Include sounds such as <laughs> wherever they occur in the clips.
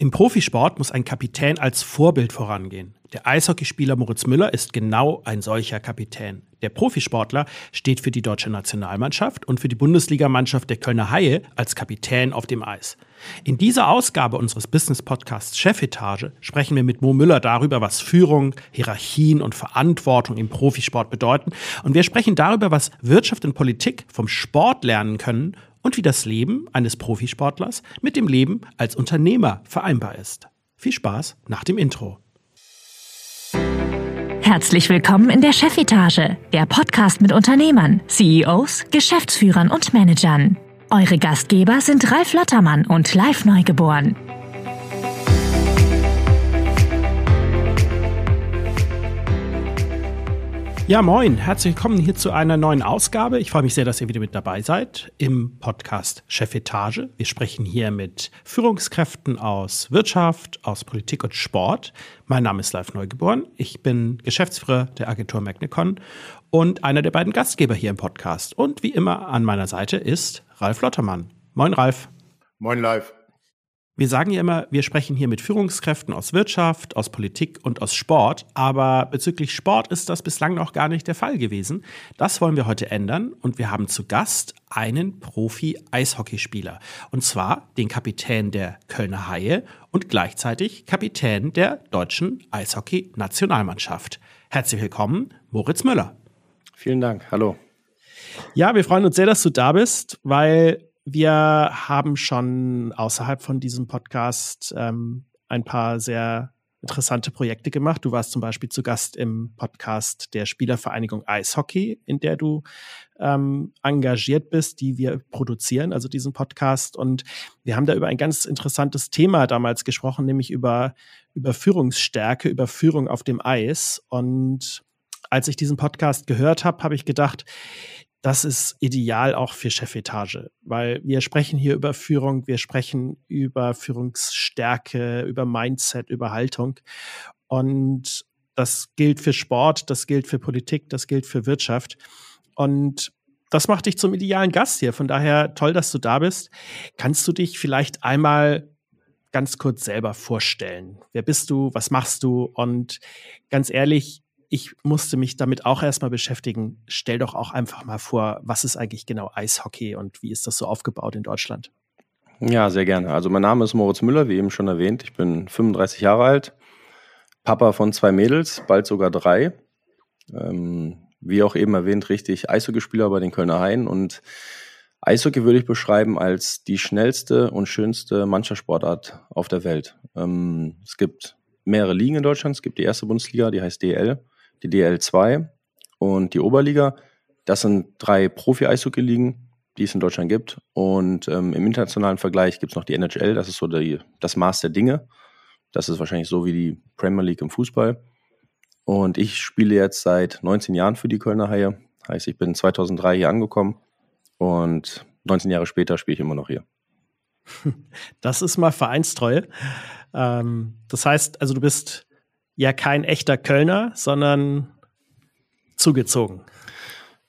Im Profisport muss ein Kapitän als Vorbild vorangehen. Der Eishockeyspieler Moritz Müller ist genau ein solcher Kapitän. Der Profisportler steht für die deutsche Nationalmannschaft und für die Bundesligamannschaft der Kölner Haie als Kapitän auf dem Eis. In dieser Ausgabe unseres Business Podcasts Chefetage sprechen wir mit Mo Müller darüber, was Führung, Hierarchien und Verantwortung im Profisport bedeuten. Und wir sprechen darüber, was Wirtschaft und Politik vom Sport lernen können und wie das Leben eines Profisportlers mit dem Leben als Unternehmer vereinbar ist. Viel Spaß nach dem Intro. Herzlich willkommen in der Chefetage, der Podcast mit Unternehmern, CEOs, Geschäftsführern und Managern. Eure Gastgeber sind Ralf Lottermann und Live Neugeboren. Ja, moin, herzlich willkommen hier zu einer neuen Ausgabe. Ich freue mich sehr, dass ihr wieder mit dabei seid im Podcast Chefetage. Wir sprechen hier mit Führungskräften aus Wirtschaft, aus Politik und Sport. Mein Name ist Live Neugeboren. Ich bin Geschäftsführer der Agentur Magnicon und einer der beiden Gastgeber hier im Podcast. Und wie immer an meiner Seite ist Ralf Lottermann. Moin, Ralf. Moin, Live. Wir sagen ja immer, wir sprechen hier mit Führungskräften aus Wirtschaft, aus Politik und aus Sport, aber bezüglich Sport ist das bislang noch gar nicht der Fall gewesen. Das wollen wir heute ändern und wir haben zu Gast einen Profi-Eishockeyspieler und zwar den Kapitän der Kölner Haie und gleichzeitig Kapitän der deutschen Eishockey-Nationalmannschaft. Herzlich willkommen, Moritz Müller. Vielen Dank. Hallo. Ja, wir freuen uns sehr, dass du da bist, weil wir haben schon außerhalb von diesem Podcast ähm, ein paar sehr interessante Projekte gemacht. Du warst zum Beispiel zu Gast im Podcast der Spielervereinigung Eishockey, in der du ähm, engagiert bist, die wir produzieren, also diesen Podcast. Und wir haben da über ein ganz interessantes Thema damals gesprochen, nämlich über, über Führungsstärke, über Führung auf dem Eis. Und als ich diesen Podcast gehört habe, habe ich gedacht, das ist ideal auch für Chefetage, weil wir sprechen hier über Führung, wir sprechen über Führungsstärke, über Mindset, über Haltung. Und das gilt für Sport, das gilt für Politik, das gilt für Wirtschaft. Und das macht dich zum idealen Gast hier. Von daher toll, dass du da bist. Kannst du dich vielleicht einmal ganz kurz selber vorstellen? Wer bist du? Was machst du? Und ganz ehrlich, ich musste mich damit auch erstmal beschäftigen. Stell doch auch einfach mal vor, was ist eigentlich genau Eishockey und wie ist das so aufgebaut in Deutschland? Ja, sehr gerne. Also mein Name ist Moritz Müller, wie eben schon erwähnt. Ich bin 35 Jahre alt, Papa von zwei Mädels, bald sogar drei. Ähm, wie auch eben erwähnt, richtig Eishockeyspieler bei den Kölner Haien und Eishockey würde ich beschreiben als die schnellste und schönste Mannschaftssportart auf der Welt. Ähm, es gibt mehrere Ligen in Deutschland. Es gibt die erste Bundesliga, die heißt DL die DL2 und die Oberliga. Das sind drei Profi-Eishockey-Ligen, die es in Deutschland gibt. Und ähm, im internationalen Vergleich gibt es noch die NHL, das ist so die, das Maß der Dinge. Das ist wahrscheinlich so wie die Premier League im Fußball. Und ich spiele jetzt seit 19 Jahren für die Kölner Haie. Heißt, ich bin 2003 hier angekommen und 19 Jahre später spiele ich immer noch hier. <laughs> Das ist mal Vereinstreue. Ähm, das heißt, also du bist ja kein echter Kölner, sondern zugezogen.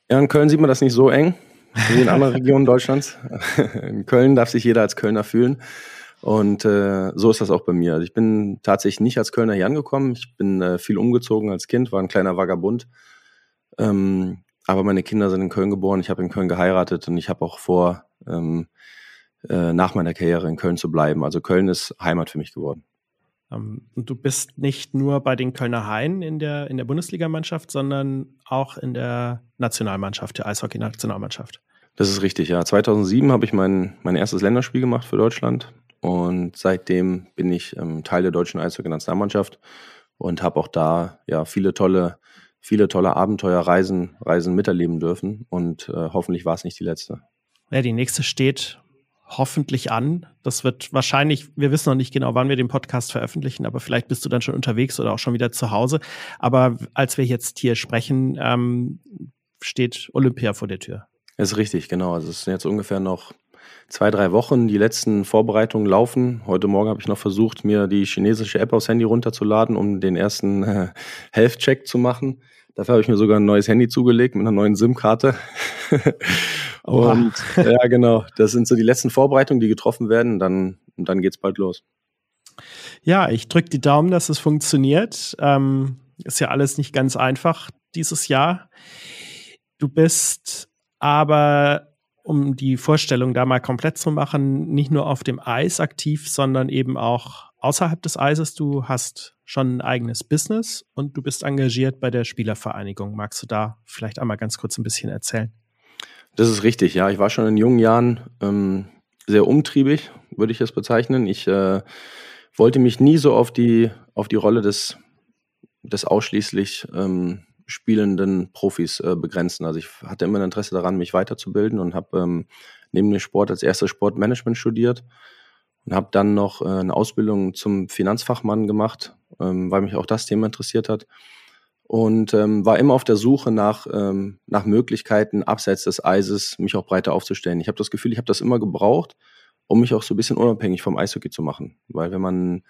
Ja, in Köln sieht man das nicht so eng wie in anderen <laughs> Regionen Deutschlands. In Köln darf sich jeder als Kölner fühlen. Und äh, so ist das auch bei mir. Also ich bin tatsächlich nicht als Kölner hier angekommen. Ich bin äh, viel umgezogen als Kind, war ein kleiner Vagabund. Ähm, aber meine Kinder sind in Köln geboren. Ich habe in Köln geheiratet und ich habe auch vor, ähm, äh, nach meiner Karriere in Köln zu bleiben. Also Köln ist Heimat für mich geworden. Ähm, und du bist nicht nur bei den Kölner Haien in der, in der Bundesligamannschaft, sondern auch in der Nationalmannschaft, der Eishockey-Nationalmannschaft. Das ist richtig, ja. 2007 habe ich mein, mein erstes Länderspiel gemacht für Deutschland und seitdem bin ich ähm, Teil der deutschen Eishockey-Nationalmannschaft und habe auch da ja viele tolle, viele tolle Abenteuerreisen Reisen miterleben dürfen und äh, hoffentlich war es nicht die letzte. Ja, die nächste steht hoffentlich an. Das wird wahrscheinlich, wir wissen noch nicht genau, wann wir den Podcast veröffentlichen, aber vielleicht bist du dann schon unterwegs oder auch schon wieder zu Hause. Aber als wir jetzt hier sprechen, ähm, steht Olympia vor der Tür. Ist richtig, genau. Also es sind jetzt ungefähr noch zwei, drei Wochen. Die letzten Vorbereitungen laufen. Heute Morgen habe ich noch versucht, mir die chinesische App aufs Handy runterzuladen, um den ersten äh, Health-Check zu machen. Dafür habe ich mir sogar ein neues Handy zugelegt mit einer neuen SIM-Karte. <laughs> und ja, genau, das sind so die letzten Vorbereitungen, die getroffen werden. Dann, und dann geht's bald los. Ja, ich drücke die Daumen, dass es funktioniert. Ähm, ist ja alles nicht ganz einfach dieses Jahr. Du bist aber, um die Vorstellung da mal komplett zu machen, nicht nur auf dem Eis aktiv, sondern eben auch außerhalb des Eises. Du hast schon ein eigenes Business und du bist engagiert bei der Spielervereinigung. Magst du da vielleicht einmal ganz kurz ein bisschen erzählen? Das ist richtig, ja. Ich war schon in jungen Jahren ähm, sehr umtriebig, würde ich es bezeichnen. Ich äh, wollte mich nie so auf die, auf die Rolle des, des ausschließlich ähm, spielenden Profis äh, begrenzen. Also ich hatte immer ein Interesse daran, mich weiterzubilden und habe ähm, neben dem Sport als erstes Sportmanagement studiert und habe dann noch äh, eine Ausbildung zum Finanzfachmann gemacht, ähm, weil mich auch das Thema interessiert hat und ähm, war immer auf der Suche nach, ähm, nach Möglichkeiten, abseits des Eises mich auch breiter aufzustellen. Ich habe das Gefühl, ich habe das immer gebraucht, um mich auch so ein bisschen unabhängig vom Eishockey zu machen. Weil wenn man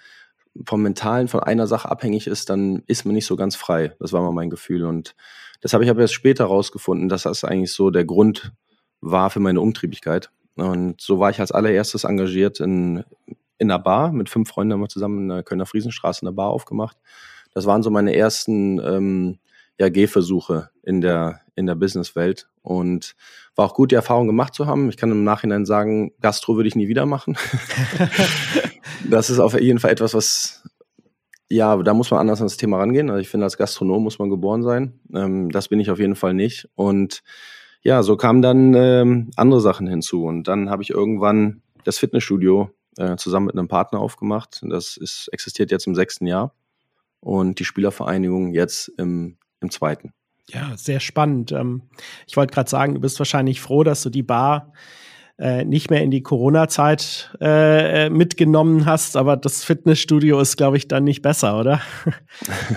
vom Mentalen von einer Sache abhängig ist, dann ist man nicht so ganz frei. Das war mal mein Gefühl. Und das habe ich aber erst später rausgefunden, dass das eigentlich so der Grund war für meine Umtriebigkeit. Und so war ich als allererstes engagiert in, in einer Bar. Mit fünf Freunden haben wir zusammen in der Kölner Friesenstraße eine Bar aufgemacht das waren so meine ersten ähm, ja, Gehversuche in der, in der Businesswelt und war auch gut, die Erfahrung gemacht zu haben. Ich kann im Nachhinein sagen, Gastro würde ich nie wieder machen. <laughs> das ist auf jeden Fall etwas, was, ja, da muss man anders an das Thema rangehen. Also ich finde, als Gastronom muss man geboren sein. Ähm, das bin ich auf jeden Fall nicht. Und ja, so kamen dann ähm, andere Sachen hinzu. Und dann habe ich irgendwann das Fitnessstudio äh, zusammen mit einem Partner aufgemacht. Das ist, existiert jetzt im sechsten Jahr und die Spielervereinigung jetzt im, im zweiten. Ja, sehr spannend. Ähm, ich wollte gerade sagen, du bist wahrscheinlich froh, dass du die Bar äh, nicht mehr in die Corona-Zeit äh, mitgenommen hast, aber das Fitnessstudio ist, glaube ich, dann nicht besser, oder?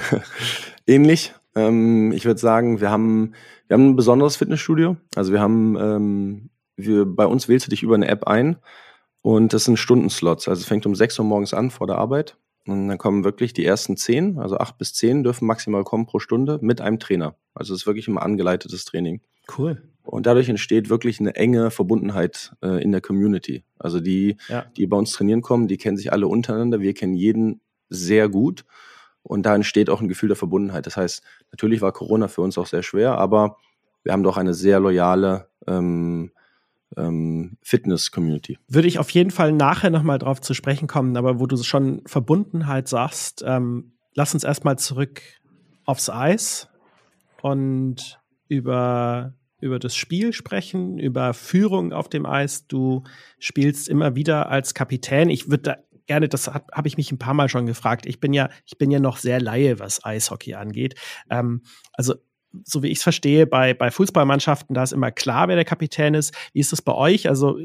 <laughs> Ähnlich. Ähm, ich würde sagen, wir haben, wir haben ein besonderes Fitnessstudio. Also wir haben, ähm, wir, bei uns wählst du dich über eine App ein und das sind Stundenslots. Also es fängt um 6 Uhr morgens an vor der Arbeit und dann kommen wirklich die ersten zehn, also acht bis zehn dürfen maximal kommen pro Stunde mit einem Trainer. Also es ist wirklich immer angeleitetes Training. Cool. Und dadurch entsteht wirklich eine enge Verbundenheit äh, in der Community. Also die, ja. die bei uns trainieren kommen, die kennen sich alle untereinander. Wir kennen jeden sehr gut. Und da entsteht auch ein Gefühl der Verbundenheit. Das heißt, natürlich war Corona für uns auch sehr schwer, aber wir haben doch eine sehr loyale ähm, ähm, Fitness-Community. Würde ich auf jeden Fall nachher nochmal drauf zu sprechen kommen, aber wo du schon Verbundenheit sagst, ähm, lass uns erstmal zurück aufs Eis und über, über das Spiel sprechen, über Führung auf dem Eis. Du spielst immer wieder als Kapitän. Ich würde da gerne, das habe hab ich mich ein paar Mal schon gefragt. Ich bin ja, ich bin ja noch sehr Laie, was Eishockey angeht. Ähm, also so wie ich es verstehe, bei, bei Fußballmannschaften, da ist immer klar, wer der Kapitän ist. Wie ist das bei euch? Also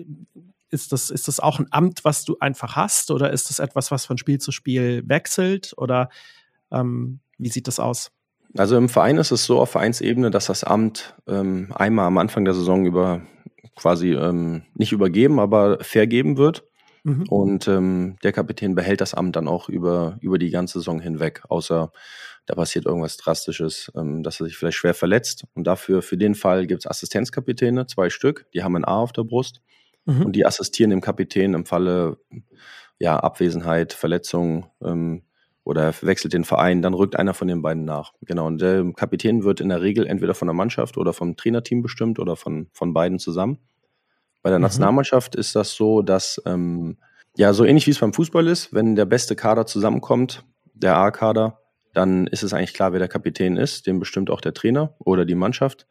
ist das, ist das auch ein Amt, was du einfach hast oder ist das etwas, was von Spiel zu Spiel wechselt oder ähm, wie sieht das aus? Also im Verein ist es so auf Vereinsebene, dass das Amt ähm, einmal am Anfang der Saison über quasi ähm, nicht übergeben, aber vergeben wird. Mhm. Und ähm, der Kapitän behält das Amt dann auch über, über die ganze Saison hinweg, außer da passiert irgendwas Drastisches, ähm, dass er sich vielleicht schwer verletzt. Und dafür, für den Fall gibt es Assistenzkapitäne, zwei Stück, die haben ein A auf der Brust mhm. und die assistieren dem Kapitän im Falle ja, Abwesenheit, Verletzung ähm, oder wechselt den Verein, dann rückt einer von den beiden nach. Genau. Und der Kapitän wird in der Regel entweder von der Mannschaft oder vom Trainerteam bestimmt oder von, von beiden zusammen. Bei der mhm. Nationalmannschaft ist das so, dass ähm, ja so ähnlich wie es beim Fußball ist, wenn der beste Kader zusammenkommt, der A-Kader, dann ist es eigentlich klar, wer der Kapitän ist. Den bestimmt auch der Trainer oder die Mannschaft.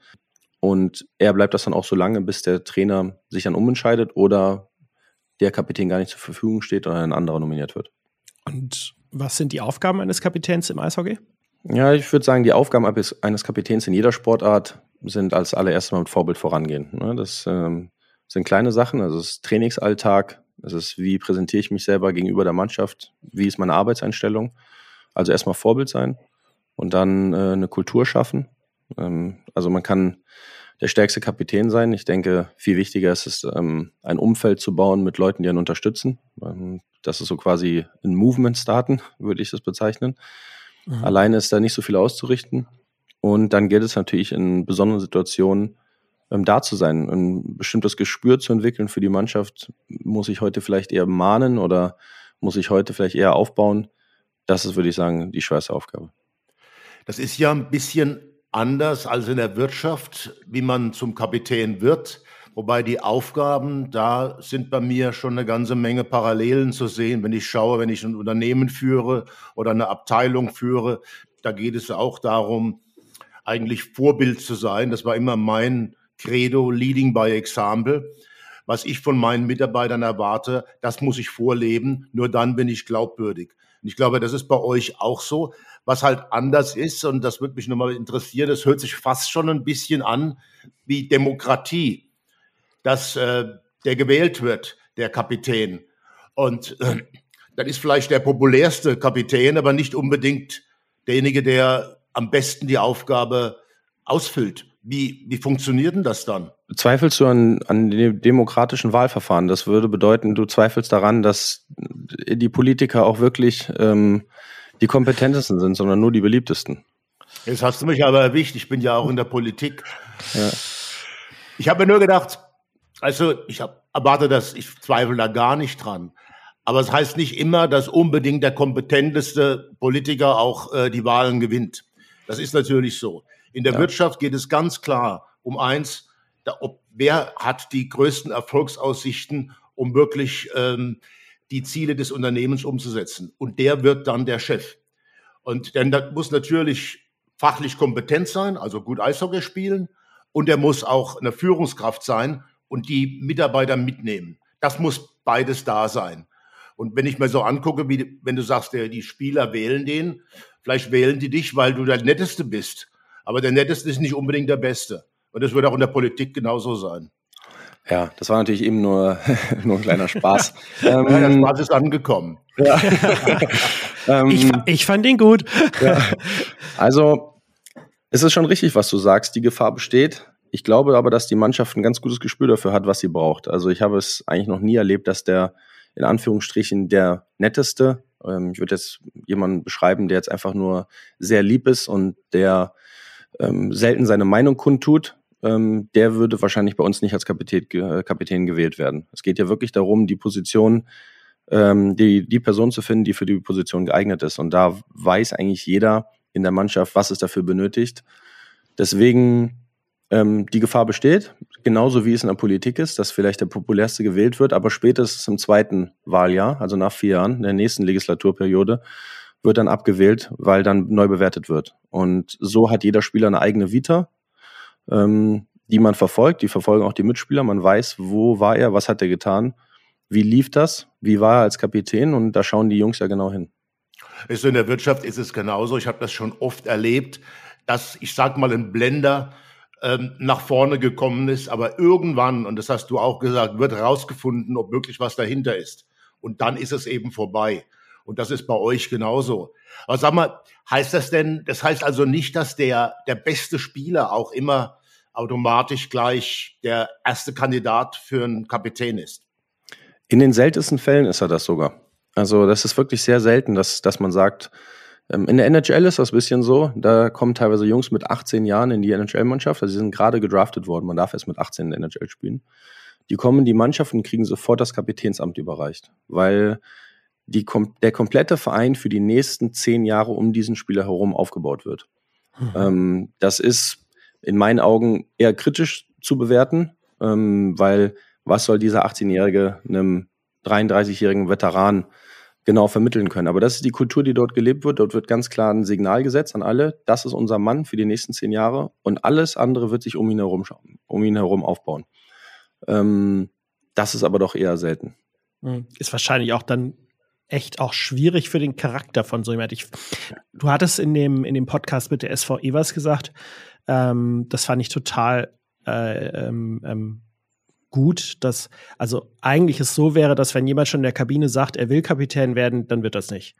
Und er bleibt das dann auch so lange, bis der Trainer sich dann umentscheidet oder der Kapitän gar nicht zur Verfügung steht oder ein anderer nominiert wird. Und was sind die Aufgaben eines Kapitäns im Eishockey? Ja, ich würde sagen, die Aufgaben eines Kapitäns in jeder Sportart sind als allererstes mal mit Vorbild vorangehen. Ne? Das ähm, sind kleine Sachen, also es ist Trainingsalltag, es ist, wie präsentiere ich mich selber gegenüber der Mannschaft, wie ist meine Arbeitseinstellung. Also erstmal Vorbild sein und dann äh, eine Kultur schaffen. Ähm, also man kann der stärkste Kapitän sein. Ich denke, viel wichtiger ist es, ähm, ein Umfeld zu bauen mit Leuten, die einen unterstützen. Ähm, das ist so quasi ein Movement starten, würde ich das bezeichnen. Mhm. Alleine ist da nicht so viel auszurichten. Und dann gilt es natürlich in besonderen Situationen, ähm, da zu sein, ein bestimmtes Gespür zu entwickeln für die Mannschaft, muss ich heute vielleicht eher mahnen oder muss ich heute vielleicht eher aufbauen. Das ist, würde ich sagen, die schwerste Aufgabe. Das ist ja ein bisschen anders als in der Wirtschaft, wie man zum Kapitän wird. Wobei die Aufgaben, da sind bei mir schon eine ganze Menge Parallelen zu sehen. Wenn ich schaue, wenn ich ein Unternehmen führe oder eine Abteilung führe, da geht es auch darum, eigentlich Vorbild zu sein. Das war immer mein Credo, Leading by Example. Was ich von meinen Mitarbeitern erwarte, das muss ich vorleben. Nur dann bin ich glaubwürdig. Und ich glaube, das ist bei euch auch so. Was halt anders ist, und das würde mich nochmal interessieren, das hört sich fast schon ein bisschen an wie Demokratie, dass äh, der gewählt wird, der Kapitän. Und äh, dann ist vielleicht der populärste Kapitän, aber nicht unbedingt derjenige, der am besten die Aufgabe ausfüllt. Wie, wie funktioniert denn das dann? Zweifelst du an, an dem demokratischen Wahlverfahren? Das würde bedeuten, du zweifelst daran, dass die Politiker auch wirklich ähm, die kompetentesten sind, sondern nur die beliebtesten. Jetzt hast du mich aber erwischt. Ich bin ja auch in der Politik. Ja. Ich habe mir nur gedacht, also ich hab, erwarte das, ich zweifle da gar nicht dran. Aber es das heißt nicht immer, dass unbedingt der kompetenteste Politiker auch äh, die Wahlen gewinnt. Das ist natürlich so. In der ja. Wirtschaft geht es ganz klar um eins, da, ob, wer hat die größten Erfolgsaussichten, um wirklich ähm, die Ziele des Unternehmens umzusetzen. Und der wird dann der Chef. Und denn das muss natürlich fachlich kompetent sein, also gut Eishockey spielen. Und er muss auch eine Führungskraft sein und die Mitarbeiter mitnehmen. Das muss beides da sein. Und wenn ich mir so angucke, wie wenn du sagst, der, die Spieler wählen den, vielleicht wählen die dich, weil du der Netteste bist. Aber der Netteste ist nicht unbedingt der Beste. Und das wird auch in der Politik genauso sein. Ja, das war natürlich eben nur, <laughs> nur ein kleiner Spaß. ähm, <laughs> ja, der Spaß ist angekommen. Ja. <laughs> ähm, ich, ich fand ihn gut. ja. Also, es ist schon richtig, was du sagst. Die Gefahr besteht. Ich glaube aber, dass die Mannschaft ein ganz gutes Gespür dafür hat, was sie braucht. Also, ich habe es eigentlich noch nie erlebt, dass der in Anführungsstrichen der netteste, ähm, ich würde jetzt jemanden beschreiben, der jetzt einfach nur sehr lieb ist und der ähm, selten seine Meinung kundtut, ähm, der würde wahrscheinlich bei uns nicht als Kapitän, äh, Kapitän gewählt werden. Es geht ja wirklich darum, die Position, ähm, die, die Person zu finden, die für die Position geeignet ist. Und da weiß eigentlich jeder in der Mannschaft, was es dafür benötigt. Deswegen ähm, die Gefahr besteht, genauso wie es in der Politik ist, dass vielleicht der populärste gewählt wird, aber spätestens im zweiten Wahljahr, also nach vier Jahren, in der nächsten Legislaturperiode, wird dann abgewählt, weil dann neu bewertet wird. Und so hat jeder Spieler eine eigene Vita, ähm, die man verfolgt. Die verfolgen auch die Mitspieler. Man weiß, wo war er, was hat er getan, wie lief das, wie war er als Kapitän und da schauen die Jungs ja genau hin. Ist in der Wirtschaft ist es genauso. Ich habe das schon oft erlebt, dass ich sag mal ein Blender ähm, nach vorne gekommen ist, aber irgendwann und das hast du auch gesagt, wird herausgefunden, ob wirklich was dahinter ist und dann ist es eben vorbei. Und das ist bei euch genauso. Aber sag mal, heißt das denn, das heißt also nicht, dass der, der beste Spieler auch immer automatisch gleich der erste Kandidat für einen Kapitän ist? In den seltensten Fällen ist er das sogar. Also das ist wirklich sehr selten, dass, dass man sagt, ähm, in der NHL ist das ein bisschen so. Da kommen teilweise Jungs mit 18 Jahren in die NHL-Mannschaft. Also sie sind gerade gedraftet worden. Man darf erst mit 18 in der NHL spielen. Die kommen in die Mannschaft und kriegen sofort das Kapitänsamt überreicht, weil die, der komplette Verein für die nächsten zehn Jahre um diesen Spieler herum aufgebaut wird. Mhm. Ähm, das ist in meinen Augen eher kritisch zu bewerten, ähm, weil was soll dieser 18-Jährige einem 33-jährigen Veteran genau vermitteln können. Aber das ist die Kultur, die dort gelebt wird. Dort wird ganz klar ein Signal gesetzt an alle, das ist unser Mann für die nächsten zehn Jahre und alles andere wird sich um ihn herum, um ihn herum aufbauen. Ähm, das ist aber doch eher selten. Hm. Ist wahrscheinlich auch dann echt auch schwierig für den Charakter von so jemand. Ich, du hattest in dem, in dem Podcast mit der SV Evers gesagt, ähm, das fand ich total äh, ähm, ähm, gut, dass, also eigentlich es so wäre, dass wenn jemand schon in der Kabine sagt, er will Kapitän werden, dann wird das nicht.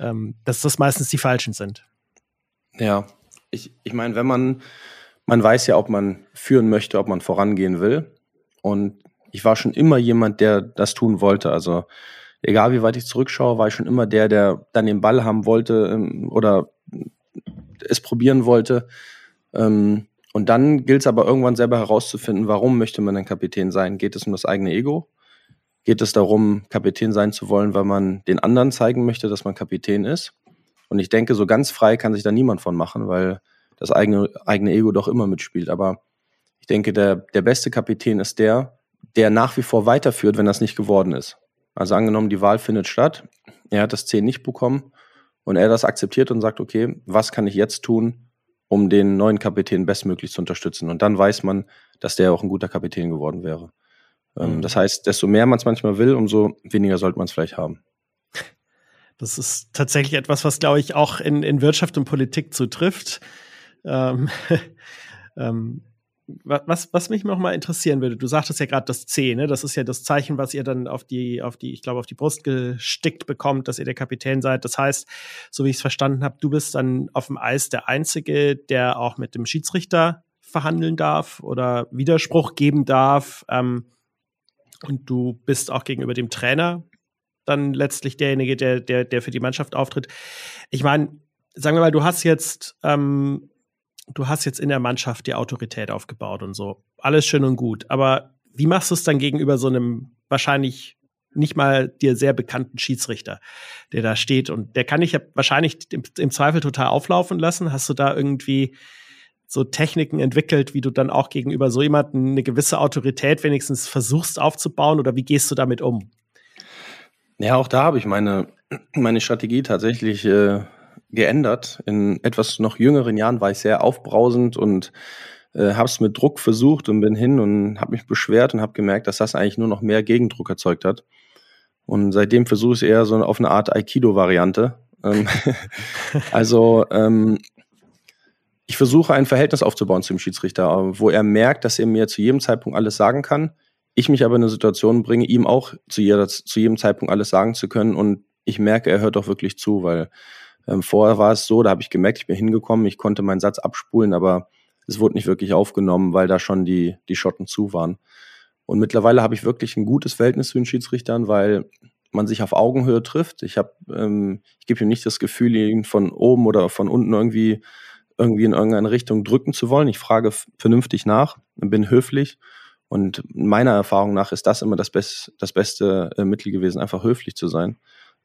Ähm, dass das meistens die Falschen sind. Ja, ich, ich meine, wenn man, man weiß ja, ob man führen möchte, ob man vorangehen will. Und ich war schon immer jemand, der das tun wollte. Also egal wie weit ich zurückschaue, war ich schon immer der, der dann den Ball haben wollte ähm, oder es probieren wollte. Ähm, und dann gilt es aber irgendwann selber herauszufinden, warum möchte man ein Kapitän sein? Geht es um das eigene Ego? geht es darum, Kapitän sein zu wollen, weil man den anderen zeigen möchte, dass man Kapitän ist. Und ich denke, so ganz frei kann sich da niemand von machen, weil das eigene, eigene Ego doch immer mitspielt. Aber ich denke, der, der beste Kapitän ist der, der nach wie vor weiterführt, wenn das nicht geworden ist. Also angenommen, die Wahl findet statt, er hat das 10 nicht bekommen und er das akzeptiert und sagt, okay, was kann ich jetzt tun, um den neuen Kapitän bestmöglich zu unterstützen? Und dann weiß man, dass der auch ein guter Kapitän geworden wäre. Ähm, mhm. Das heißt, desto mehr man es manchmal will, umso weniger sollte man es vielleicht haben. Das ist tatsächlich etwas, was, glaube ich, auch in, in Wirtschaft und Politik zutrifft. Ähm, <laughs> ähm, was, was mich noch mal interessieren würde, du sagtest ja gerade das C, ne? Das ist ja das Zeichen, was ihr dann auf die, auf die, ich glaube, auf die Brust gestickt bekommt, dass ihr der Kapitän seid. Das heißt, so wie ich es verstanden habe, du bist dann auf dem Eis der Einzige, der auch mit dem Schiedsrichter verhandeln darf oder Widerspruch geben darf. Ähm, und du bist auch gegenüber dem Trainer dann letztlich derjenige, der, der, der für die Mannschaft auftritt. Ich meine, sagen wir mal, du hast jetzt, ähm, du hast jetzt in der Mannschaft die Autorität aufgebaut und so. Alles schön und gut. Aber wie machst du es dann gegenüber so einem wahrscheinlich nicht mal dir sehr bekannten Schiedsrichter, der da steht und der kann dich ja wahrscheinlich im, im Zweifel total auflaufen lassen. Hast du da irgendwie so Techniken entwickelt, wie du dann auch gegenüber so jemanden eine gewisse Autorität wenigstens versuchst aufzubauen oder wie gehst du damit um? Ja, auch da habe ich meine, meine Strategie tatsächlich äh, geändert. In etwas noch jüngeren Jahren war ich sehr aufbrausend und äh, habe es mit Druck versucht und bin hin und habe mich beschwert und habe gemerkt, dass das eigentlich nur noch mehr Gegendruck erzeugt hat. Und seitdem versuche ich es eher so auf eine Art Aikido-Variante. Ähm, <laughs> also ähm, ich versuche ein Verhältnis aufzubauen zum Schiedsrichter, wo er merkt, dass er mir zu jedem Zeitpunkt alles sagen kann. Ich mich aber in eine Situation bringe, ihm auch zu, jeder, zu jedem Zeitpunkt alles sagen zu können. Und ich merke, er hört auch wirklich zu, weil ähm, vorher war es so, da habe ich gemerkt, ich bin hingekommen, ich konnte meinen Satz abspulen, aber es wurde nicht wirklich aufgenommen, weil da schon die, die Schotten zu waren. Und mittlerweile habe ich wirklich ein gutes Verhältnis zu den Schiedsrichtern, weil man sich auf Augenhöhe trifft. Ich habe, ähm, ich gebe ihm nicht das Gefühl, ihn von oben oder von unten irgendwie irgendwie in irgendeine Richtung drücken zu wollen. Ich frage vernünftig nach, bin höflich. Und meiner Erfahrung nach ist das immer das, Best, das beste äh, Mittel gewesen, einfach höflich zu sein.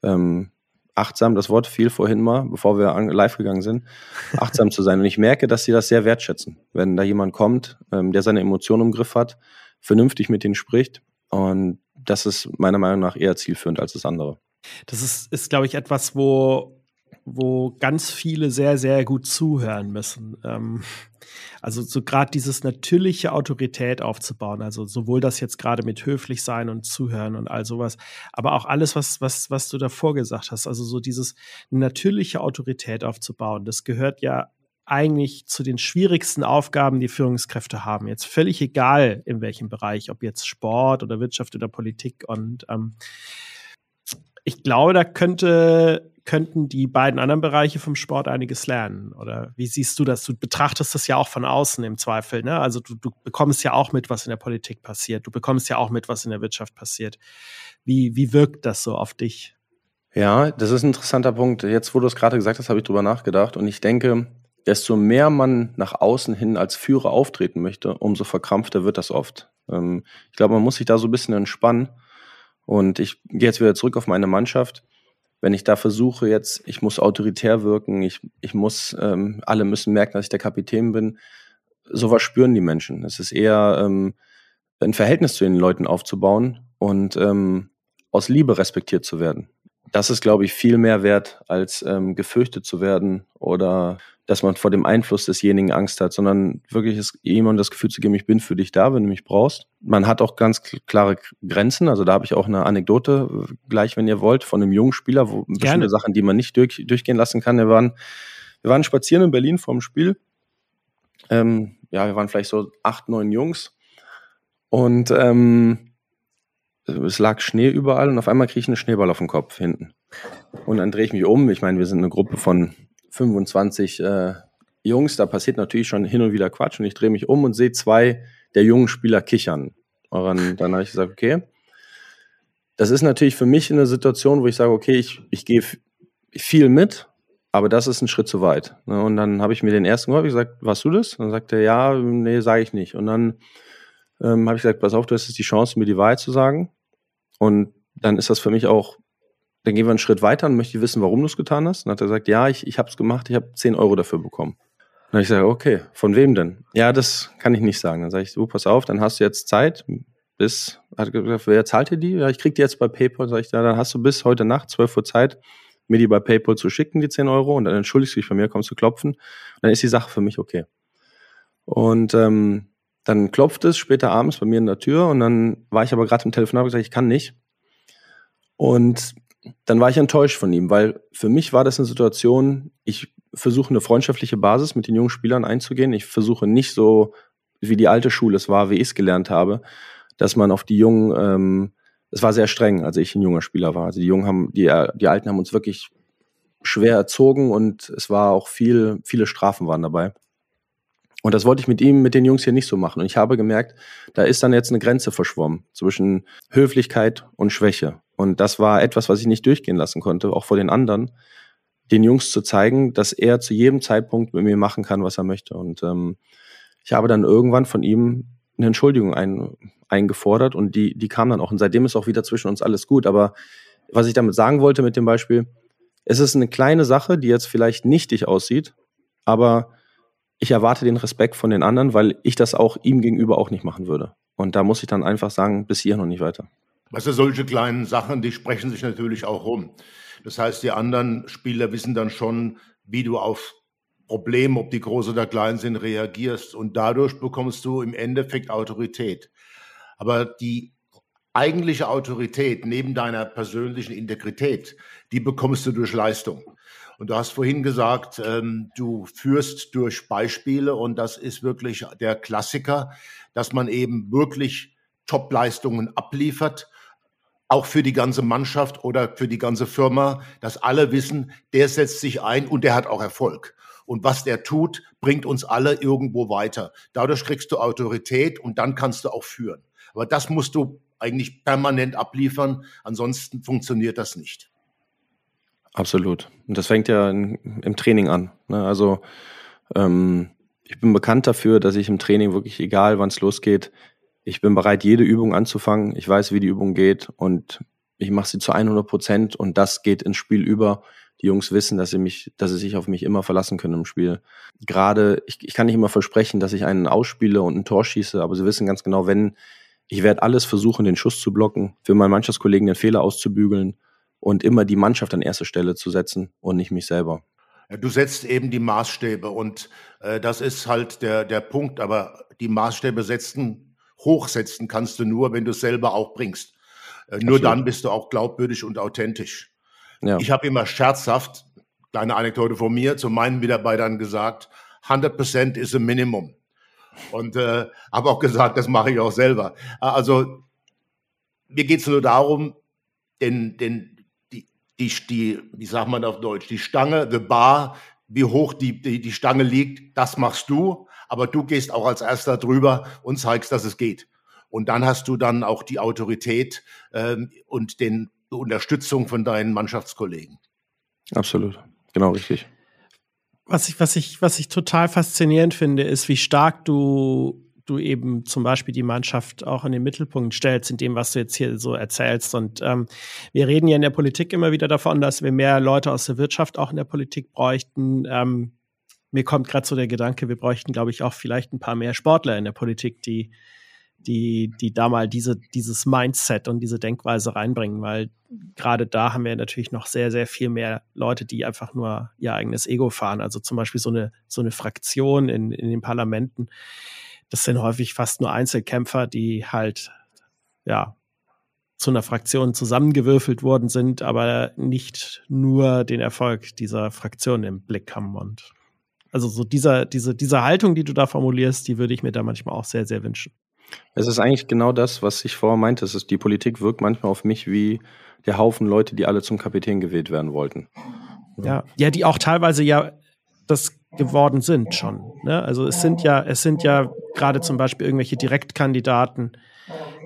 Ähm, achtsam, das Wort fiel vorhin mal, bevor wir live gegangen sind, <laughs> achtsam zu sein. Und ich merke, dass sie das sehr wertschätzen, wenn da jemand kommt, ähm, der seine Emotionen im Griff hat, vernünftig mit denen spricht. Und das ist meiner Meinung nach eher zielführend als das andere. Das ist, ist glaube ich, etwas, wo wo ganz viele sehr, sehr gut zuhören müssen. Ähm, also so gerade dieses natürliche Autorität aufzubauen, also sowohl das jetzt gerade mit höflich sein und zuhören und all sowas, aber auch alles, was, was, was du davor gesagt hast, also so dieses natürliche Autorität aufzubauen, das gehört ja eigentlich zu den schwierigsten Aufgaben, die Führungskräfte haben. Jetzt völlig egal, in welchem Bereich, ob jetzt Sport oder Wirtschaft oder Politik. Und ähm, ich glaube, da könnte könnten die beiden anderen Bereiche vom Sport einiges lernen. Oder wie siehst du das? Du betrachtest das ja auch von außen im Zweifel. Ne? Also du, du bekommst ja auch mit, was in der Politik passiert. Du bekommst ja auch mit, was in der Wirtschaft passiert. Wie, wie wirkt das so auf dich? Ja, das ist ein interessanter Punkt. Jetzt, wo du es gerade gesagt hast, habe ich drüber nachgedacht. Und ich denke, desto mehr man nach außen hin als Führer auftreten möchte, umso verkrampfter wird das oft. Ähm, ich glaube, man muss sich da so ein bisschen entspannen. Und ich gehe jetzt wieder zurück auf meine Mannschaft wenn ich da versuche jetzt, ich muss autoritär wirken, ich, ich muss, ähm, alle müssen merken, dass ich der Kapitän bin, sowas spüren die Menschen. Es ist eher ähm, ein Verhältnis zu den Leuten aufzubauen und ähm, aus Liebe respektiert zu werden. Das ist, glaube ich, viel mehr wert, als ähm, gefürchtet zu werden oder dass man vor dem Einfluss desjenigen Angst hat, sondern wirklich ist jemandem das Gefühl zu geben, ich bin für dich da, wenn du mich brauchst. Man hat auch ganz klare Grenzen. Also da habe ich auch eine Anekdote, äh, gleich wenn ihr wollt, von einem jungen Spieler, wo Gerne. bestimmte Sachen, die man nicht durch, durchgehen lassen kann. Wir waren, wir waren spazieren in Berlin vorm Spiel. Ähm, ja, wir waren vielleicht so acht, neun Jungs. Und ähm, es lag Schnee überall und auf einmal kriege ich einen Schneeball auf den Kopf hinten. Und dann drehe ich mich um. Ich meine, wir sind eine Gruppe von 25 äh, Jungs, da passiert natürlich schon hin und wieder Quatsch und ich drehe mich um und sehe zwei der jungen Spieler kichern. Und dann, habe ich gesagt, okay, das ist natürlich für mich eine Situation, wo ich sage, okay, ich, ich gehe viel mit, aber das ist ein Schritt zu weit. Ne? Und dann habe ich mir den ersten ich gesagt, warst du das? Und dann sagt er, ja, nee, sage ich nicht. Und dann ähm, habe ich gesagt, pass auf, du hast jetzt die Chance, mir die Wahrheit zu sagen. Und dann ist das für mich auch, dann gehen wir einen Schritt weiter und möchte wissen, warum du es getan hast. Und dann hat er gesagt, ja, ich, ich habe es gemacht, ich habe 10 Euro dafür bekommen. Und dann ich gesagt, okay, von wem denn? Ja, das kann ich nicht sagen. Dann sage ich, du, pass auf, dann hast du jetzt Zeit, bis, hat gesagt, wer zahlt dir die? Ja, ich krieg die jetzt bei PayPal. Sag ich, ja, dann hast du bis heute Nacht, 12 Uhr Zeit, mir die bei PayPal zu schicken, die 10 Euro, und dann entschuldigst du dich bei mir, kommst du klopfen. Dann ist die Sache für mich okay. Und ähm, dann klopft es später abends bei mir in der Tür und dann war ich aber gerade im Telefonat und gesagt, ich kann nicht. Und dann war ich enttäuscht von ihm, weil für mich war das eine Situation, ich versuche eine freundschaftliche Basis mit den jungen Spielern einzugehen. Ich versuche nicht so, wie die alte Schule es war, wie ich es gelernt habe, dass man auf die Jungen, ähm, es war sehr streng, als ich ein junger Spieler war. Also die Jungen haben, die, die Alten haben uns wirklich schwer erzogen und es war auch viel, viele Strafen waren dabei. Und das wollte ich mit ihm, mit den Jungs hier nicht so machen. Und ich habe gemerkt, da ist dann jetzt eine Grenze verschwommen zwischen Höflichkeit und Schwäche. Und das war etwas, was ich nicht durchgehen lassen konnte, auch vor den anderen, den Jungs zu zeigen, dass er zu jedem Zeitpunkt mit mir machen kann, was er möchte. Und ähm, ich habe dann irgendwann von ihm eine Entschuldigung ein, eingefordert und die, die kam dann auch. Und seitdem ist auch wieder zwischen uns alles gut. Aber was ich damit sagen wollte mit dem Beispiel, es ist eine kleine Sache, die jetzt vielleicht nichtig aussieht, aber ich erwarte den Respekt von den anderen, weil ich das auch ihm gegenüber auch nicht machen würde. Und da muss ich dann einfach sagen, bis hier noch nicht weiter. Weißt du, solche kleinen Sachen, die sprechen sich natürlich auch rum. Das heißt, die anderen Spieler wissen dann schon, wie du auf Probleme, ob die groß oder klein sind, reagierst. Und dadurch bekommst du im Endeffekt Autorität. Aber die eigentliche Autorität neben deiner persönlichen Integrität, die bekommst du durch Leistung. Und du hast vorhin gesagt, ähm, du führst durch Beispiele und das ist wirklich der Klassiker, dass man eben wirklich Top-Leistungen abliefert, auch für die ganze Mannschaft oder für die ganze Firma, dass alle wissen, der setzt sich ein und der hat auch Erfolg. Und was der tut, bringt uns alle irgendwo weiter. Dadurch kriegst du Autorität und dann kannst du auch führen. Aber das musst du eigentlich permanent abliefern, ansonsten funktioniert das nicht. Absolut. Und das fängt ja in, im Training an. Ne? Also ähm, ich bin bekannt dafür, dass ich im Training wirklich, egal wann es losgeht, ich bin bereit, jede Übung anzufangen. Ich weiß, wie die Übung geht und ich mache sie zu 100 Prozent und das geht ins Spiel über. Die Jungs wissen, dass sie mich, dass sie sich auf mich immer verlassen können im Spiel. Gerade, ich, ich kann nicht immer versprechen, dass ich einen ausspiele und ein Tor schieße, aber sie wissen ganz genau, wenn ich werde alles versuchen, den Schuss zu blocken, für meinen Mannschaftskollegen den Fehler auszubügeln und immer die Mannschaft an erste Stelle zu setzen und nicht mich selber. Du setzt eben die Maßstäbe und äh, das ist halt der, der Punkt. Aber die Maßstäbe setzen, hochsetzen kannst du nur, wenn du es selber auch bringst. Äh, nur dann bist du auch glaubwürdig und authentisch. Ja. Ich habe immer scherzhaft, kleine Anekdote von mir, zu meinen Mitarbeitern gesagt, 100% ist ein Minimum. Und äh, habe auch gesagt, das mache ich auch selber. Also mir geht es nur darum, den, den, die, die, wie sagt man auf Deutsch, die Stange, the bar, wie hoch die, die, die Stange liegt, das machst du, aber du gehst auch als erster drüber und zeigst, dass es geht. Und dann hast du dann auch die Autorität ähm, und den die Unterstützung von deinen Mannschaftskollegen. Absolut, genau richtig. Was ich, was ich, was ich total faszinierend finde, ist, wie stark du du eben zum Beispiel die Mannschaft auch in den Mittelpunkt stellst, in dem, was du jetzt hier so erzählst. Und ähm, wir reden ja in der Politik immer wieder davon, dass wir mehr Leute aus der Wirtschaft auch in der Politik bräuchten. Ähm, mir kommt gerade so der Gedanke, wir bräuchten, glaube ich, auch vielleicht ein paar mehr Sportler in der Politik, die, die, die da mal diese, dieses Mindset und diese Denkweise reinbringen, weil gerade da haben wir natürlich noch sehr, sehr viel mehr Leute, die einfach nur ihr eigenes Ego fahren. Also zum Beispiel so eine, so eine Fraktion in, in den Parlamenten das sind häufig fast nur Einzelkämpfer, die halt, ja, zu einer Fraktion zusammengewürfelt worden sind, aber nicht nur den Erfolg dieser Fraktion im Blick haben. Und also so dieser, diese, diese Haltung, die du da formulierst, die würde ich mir da manchmal auch sehr, sehr wünschen. Es ist eigentlich genau das, was ich vorher meinte. Es ist, die Politik wirkt manchmal auf mich wie der Haufen Leute, die alle zum Kapitän gewählt werden wollten. Ja, ja, die auch teilweise ja das geworden sind schon. Ne? Also es sind ja, es sind ja gerade zum Beispiel irgendwelche Direktkandidaten.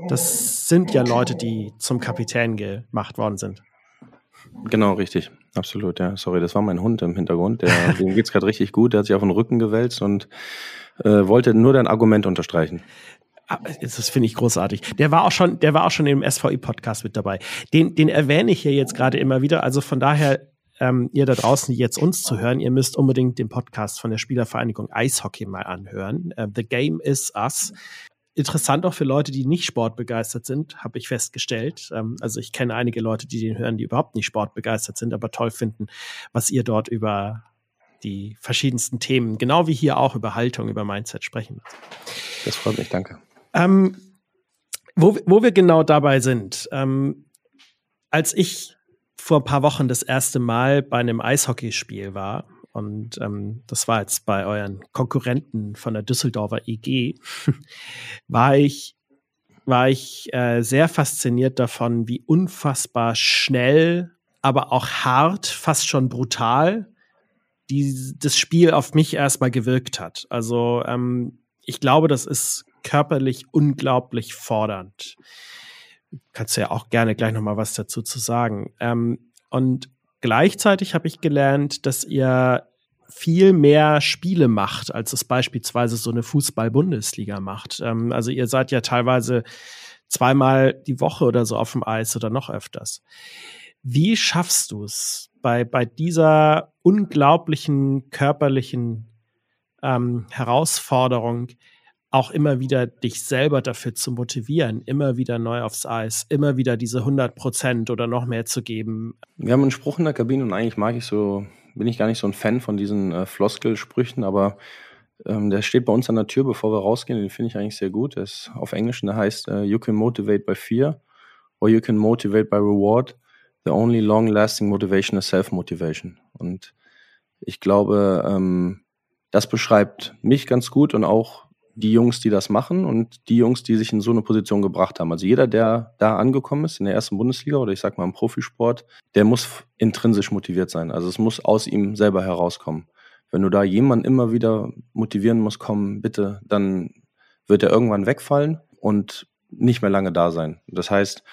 Das sind ja Leute, die zum Kapitän gemacht worden sind. Genau, richtig. Absolut, ja. Sorry, das war mein Hund im Hintergrund. Der, dem geht's gerade richtig gut. Der hat sich auf den Rücken gewälzt und äh, wollte nur dein Argument unterstreichen. Ah, das finde ich großartig. Der war auch schon, der war auch schon im SVI-Podcast mit dabei. Den, den erwähne ich hier jetzt gerade immer wieder. Also von daher, ähm, ihr da draußen, die jetzt uns zu hören, ihr müsst unbedingt den Podcast von der Spielervereinigung Eishockey mal anhören. Uh, The Game is Us. Interessant auch für Leute, die nicht sportbegeistert sind, habe ich festgestellt. Ähm, also ich kenne einige Leute, die den hören, die überhaupt nicht sportbegeistert sind, aber toll finden, was ihr dort über die verschiedensten Themen, genau wie hier auch über Haltung, über Mindset sprechen. Das freut mich, danke. Ähm, wo, wo wir genau dabei sind, ähm, als ich vor ein paar Wochen das erste Mal bei einem Eishockeyspiel war, und ähm, das war jetzt bei euren Konkurrenten von der Düsseldorfer EG, <laughs> war ich, war ich äh, sehr fasziniert davon, wie unfassbar schnell, aber auch hart, fast schon brutal die, das Spiel auf mich erstmal gewirkt hat. Also ähm, ich glaube, das ist körperlich unglaublich fordernd. Kannst du ja auch gerne gleich noch mal was dazu zu sagen. Ähm, und gleichzeitig habe ich gelernt, dass ihr viel mehr Spiele macht, als es beispielsweise so eine Fußball-Bundesliga macht. Ähm, also ihr seid ja teilweise zweimal die Woche oder so auf dem Eis oder noch öfters. Wie schaffst du es bei, bei dieser unglaublichen körperlichen ähm, Herausforderung, auch immer wieder dich selber dafür zu motivieren, immer wieder neu aufs Eis, immer wieder diese 100 Prozent oder noch mehr zu geben. Wir haben einen Spruch in der Kabine und eigentlich mag ich so, bin ich gar nicht so ein Fan von diesen äh, Floskelsprüchen, aber ähm, der steht bei uns an der Tür, bevor wir rausgehen. Den finde ich eigentlich sehr gut. Der ist auf Englisch und der heißt uh, You can motivate by fear or you can motivate by reward. The only long-lasting motivation is self-motivation. Und ich glaube, ähm, das beschreibt mich ganz gut und auch die Jungs, die das machen und die Jungs, die sich in so eine Position gebracht haben. Also jeder, der da angekommen ist in der ersten Bundesliga oder ich sag mal im Profisport, der muss intrinsisch motiviert sein. Also es muss aus ihm selber herauskommen. Wenn du da jemanden immer wieder motivieren musst, komm, bitte, dann wird er irgendwann wegfallen und nicht mehr lange da sein. Das heißt,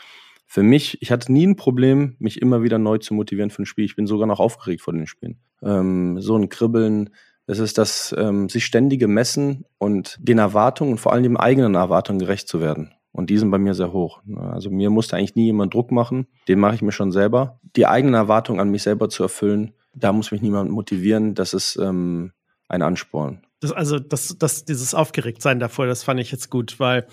für mich, ich hatte nie ein Problem, mich immer wieder neu zu motivieren für ein Spiel. Ich bin sogar noch aufgeregt vor den Spielen. Ähm, so ein Kribbeln, es ist das ähm, sich ständige Messen und den Erwartungen und vor allem den eigenen Erwartungen gerecht zu werden. Und die sind bei mir sehr hoch. Also mir musste eigentlich nie jemand Druck machen. Den mache ich mir schon selber. Die eigenen Erwartungen an mich selber zu erfüllen, da muss mich niemand motivieren. Das ist ähm, ein Ansporn. Das, also das, das, dieses Aufgeregtsein davor, das fand ich jetzt gut, weil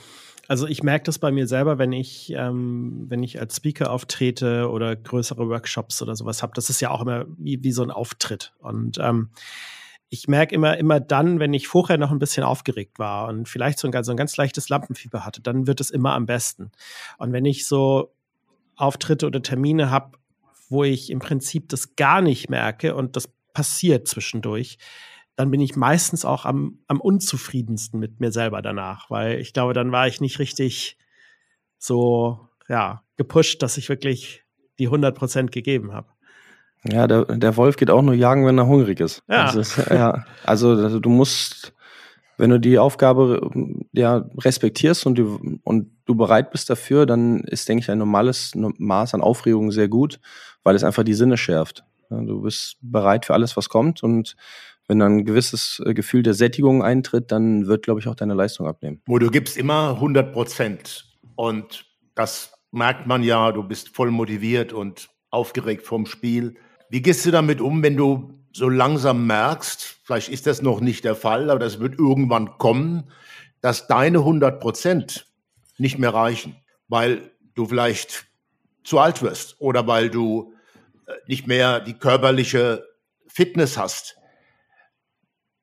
also ich merke das bei mir selber, wenn ich, ähm, wenn ich als Speaker auftrete oder größere Workshops oder sowas habe. Das ist ja auch immer wie, wie so ein Auftritt. Und ähm, ich merke immer, immer dann, wenn ich vorher noch ein bisschen aufgeregt war und vielleicht so ein, so ein ganz leichtes Lampenfieber hatte, dann wird es immer am besten. Und wenn ich so Auftritte oder Termine habe, wo ich im Prinzip das gar nicht merke und das passiert zwischendurch, dann bin ich meistens auch am, am unzufriedensten mit mir selber danach, weil ich glaube, dann war ich nicht richtig so, ja, gepusht, dass ich wirklich die 100 Prozent gegeben habe. Ja, der, der Wolf geht auch nur jagen, wenn er hungrig ist. Ja. Also, ja, also du musst, wenn du die Aufgabe ja respektierst und du, und du bereit bist dafür, dann ist, denke ich, ein normales Maß an Aufregung sehr gut, weil es einfach die Sinne schärft. Du bist bereit für alles, was kommt und wenn dann ein gewisses äh, Gefühl der Sättigung eintritt, dann wird, glaube ich, auch deine Leistung abnehmen. Wo du gibst immer 100 Prozent und das merkt man ja, du bist voll motiviert und aufgeregt vom Spiel. Wie gehst du damit um, wenn du so langsam merkst, vielleicht ist das noch nicht der Fall, aber das wird irgendwann kommen, dass deine 100 Prozent nicht mehr reichen, weil du vielleicht zu alt wirst oder weil du äh, nicht mehr die körperliche Fitness hast.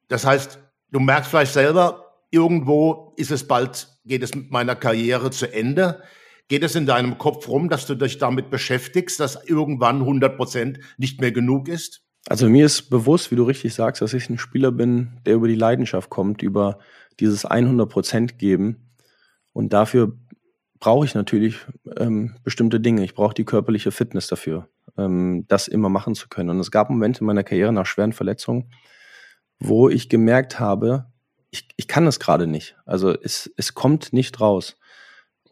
Das heißt, du merkst vielleicht selber, irgendwo ist es bald, geht es mit meiner Karriere zu Ende. Geht es in deinem Kopf rum, dass du dich damit beschäftigst, dass irgendwann 100 Prozent nicht mehr genug ist? Also mir ist bewusst, wie du richtig sagst, dass ich ein Spieler bin, der über die Leidenschaft kommt, über dieses 100 Prozent geben. Und dafür brauche ich natürlich ähm, bestimmte Dinge. Ich brauche die körperliche Fitness dafür, ähm, das immer machen zu können. Und es gab Momente in meiner Karriere nach schweren Verletzungen, wo ich gemerkt habe, ich, ich kann das gerade nicht. Also es, es kommt nicht raus.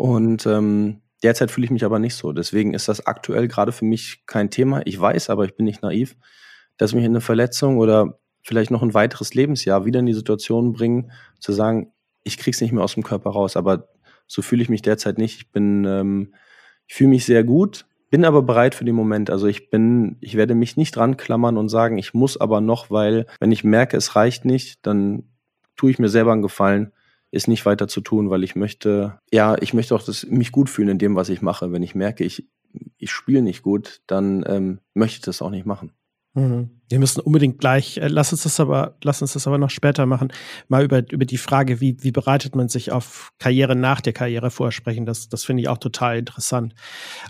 Und ähm, derzeit fühle ich mich aber nicht so. Deswegen ist das aktuell gerade für mich kein Thema. Ich weiß, aber ich bin nicht naiv, dass mich eine Verletzung oder vielleicht noch ein weiteres Lebensjahr wieder in die Situation bringen, zu sagen, ich krieg's nicht mehr aus dem Körper raus. Aber so fühle ich mich derzeit nicht. Ich bin, ähm, ich fühle mich sehr gut, bin aber bereit für den Moment. Also ich bin, ich werde mich nicht dran klammern und sagen, ich muss aber noch, weil wenn ich merke, es reicht nicht, dann tue ich mir selber einen Gefallen, ist nicht weiter zu tun, weil ich möchte, ja, ich möchte auch das, mich gut fühlen in dem, was ich mache. Wenn ich merke, ich, ich spiele nicht gut, dann ähm, möchte ich das auch nicht machen. Mhm. Wir müssen unbedingt gleich, äh, lass uns das aber, lass uns das aber noch später machen, mal über, über die Frage, wie, wie bereitet man sich auf Karriere nach der Karriere vorsprechen. Das, das finde ich auch total interessant.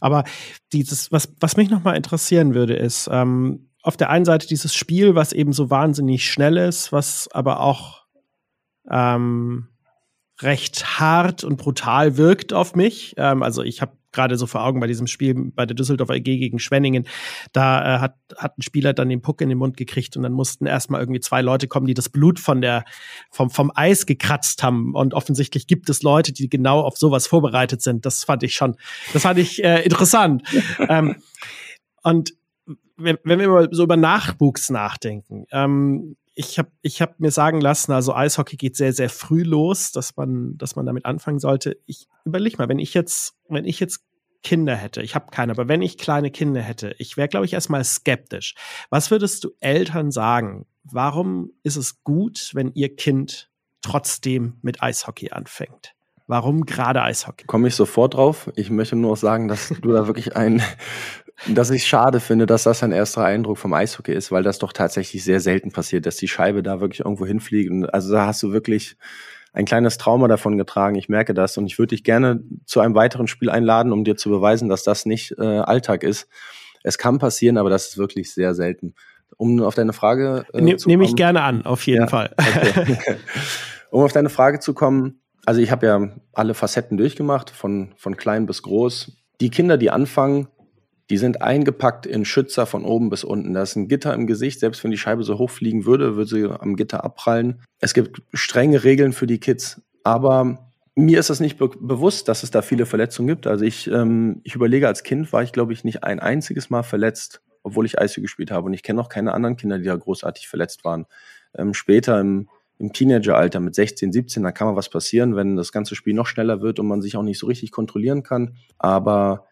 Aber dieses, was, was mich nochmal interessieren würde, ist, ähm, auf der einen Seite dieses Spiel, was eben so wahnsinnig schnell ist, was aber auch ähm, recht hart und brutal wirkt auf mich. Ähm, also ich habe gerade so vor Augen bei diesem Spiel bei der Düsseldorfer EG gegen Schwenningen, da äh, hat, hat ein Spieler dann den Puck in den Mund gekriegt und dann mussten erstmal irgendwie zwei Leute kommen, die das Blut von der, vom, vom Eis gekratzt haben. Und offensichtlich gibt es Leute, die genau auf sowas vorbereitet sind. Das fand ich schon, das fand ich äh, interessant. <laughs> ähm, und wenn, wenn wir mal so über Nachwuchs nachdenken, ähm, ich habe ich hab mir sagen lassen, also Eishockey geht sehr, sehr früh los, dass man, dass man damit anfangen sollte. Ich überleg mal, wenn ich jetzt, wenn ich jetzt Kinder hätte, ich habe keine, aber wenn ich kleine Kinder hätte, ich wäre, glaube ich, erstmal skeptisch. Was würdest du Eltern sagen? Warum ist es gut, wenn ihr Kind trotzdem mit Eishockey anfängt? Warum gerade Eishockey? Komme ich sofort drauf. Ich möchte nur sagen, dass du da wirklich ein dass ich schade finde, dass das ein erster Eindruck vom Eishockey ist, weil das doch tatsächlich sehr selten passiert, dass die Scheibe da wirklich irgendwo hinfliegt. Und also da hast du wirklich ein kleines Trauma davon getragen. Ich merke das und ich würde dich gerne zu einem weiteren Spiel einladen, um dir zu beweisen, dass das nicht äh, Alltag ist. Es kann passieren, aber das ist wirklich sehr selten. Um auf deine Frage äh, ne, Nehme ich gerne an, auf jeden ja, Fall. <laughs> Okay. um auf deine Frage zu kommen, also ich habe ja alle Facetten durchgemacht, von, von klein bis groß. Die Kinder, die anfangen, die sind eingepackt in Schützer von oben bis unten. Da ist ein Gitter im Gesicht. Selbst wenn die Scheibe so hoch fliegen würde, würde sie am Gitter abprallen. Es gibt strenge Regeln für die Kids. Aber mir ist das nicht be bewusst, dass es da viele Verletzungen gibt. Also ich, ähm, ich überlege, als Kind war ich, glaube ich, nicht ein einziges Mal verletzt, obwohl ich Eishockey gespielt habe. Und ich kenne auch keine anderen Kinder, die da großartig verletzt waren. Ähm, später im, im Teenageralter mit 16, 17, da kann mal was passieren, wenn das ganze Spiel noch schneller wird und man sich auch nicht so richtig kontrollieren kann. Aber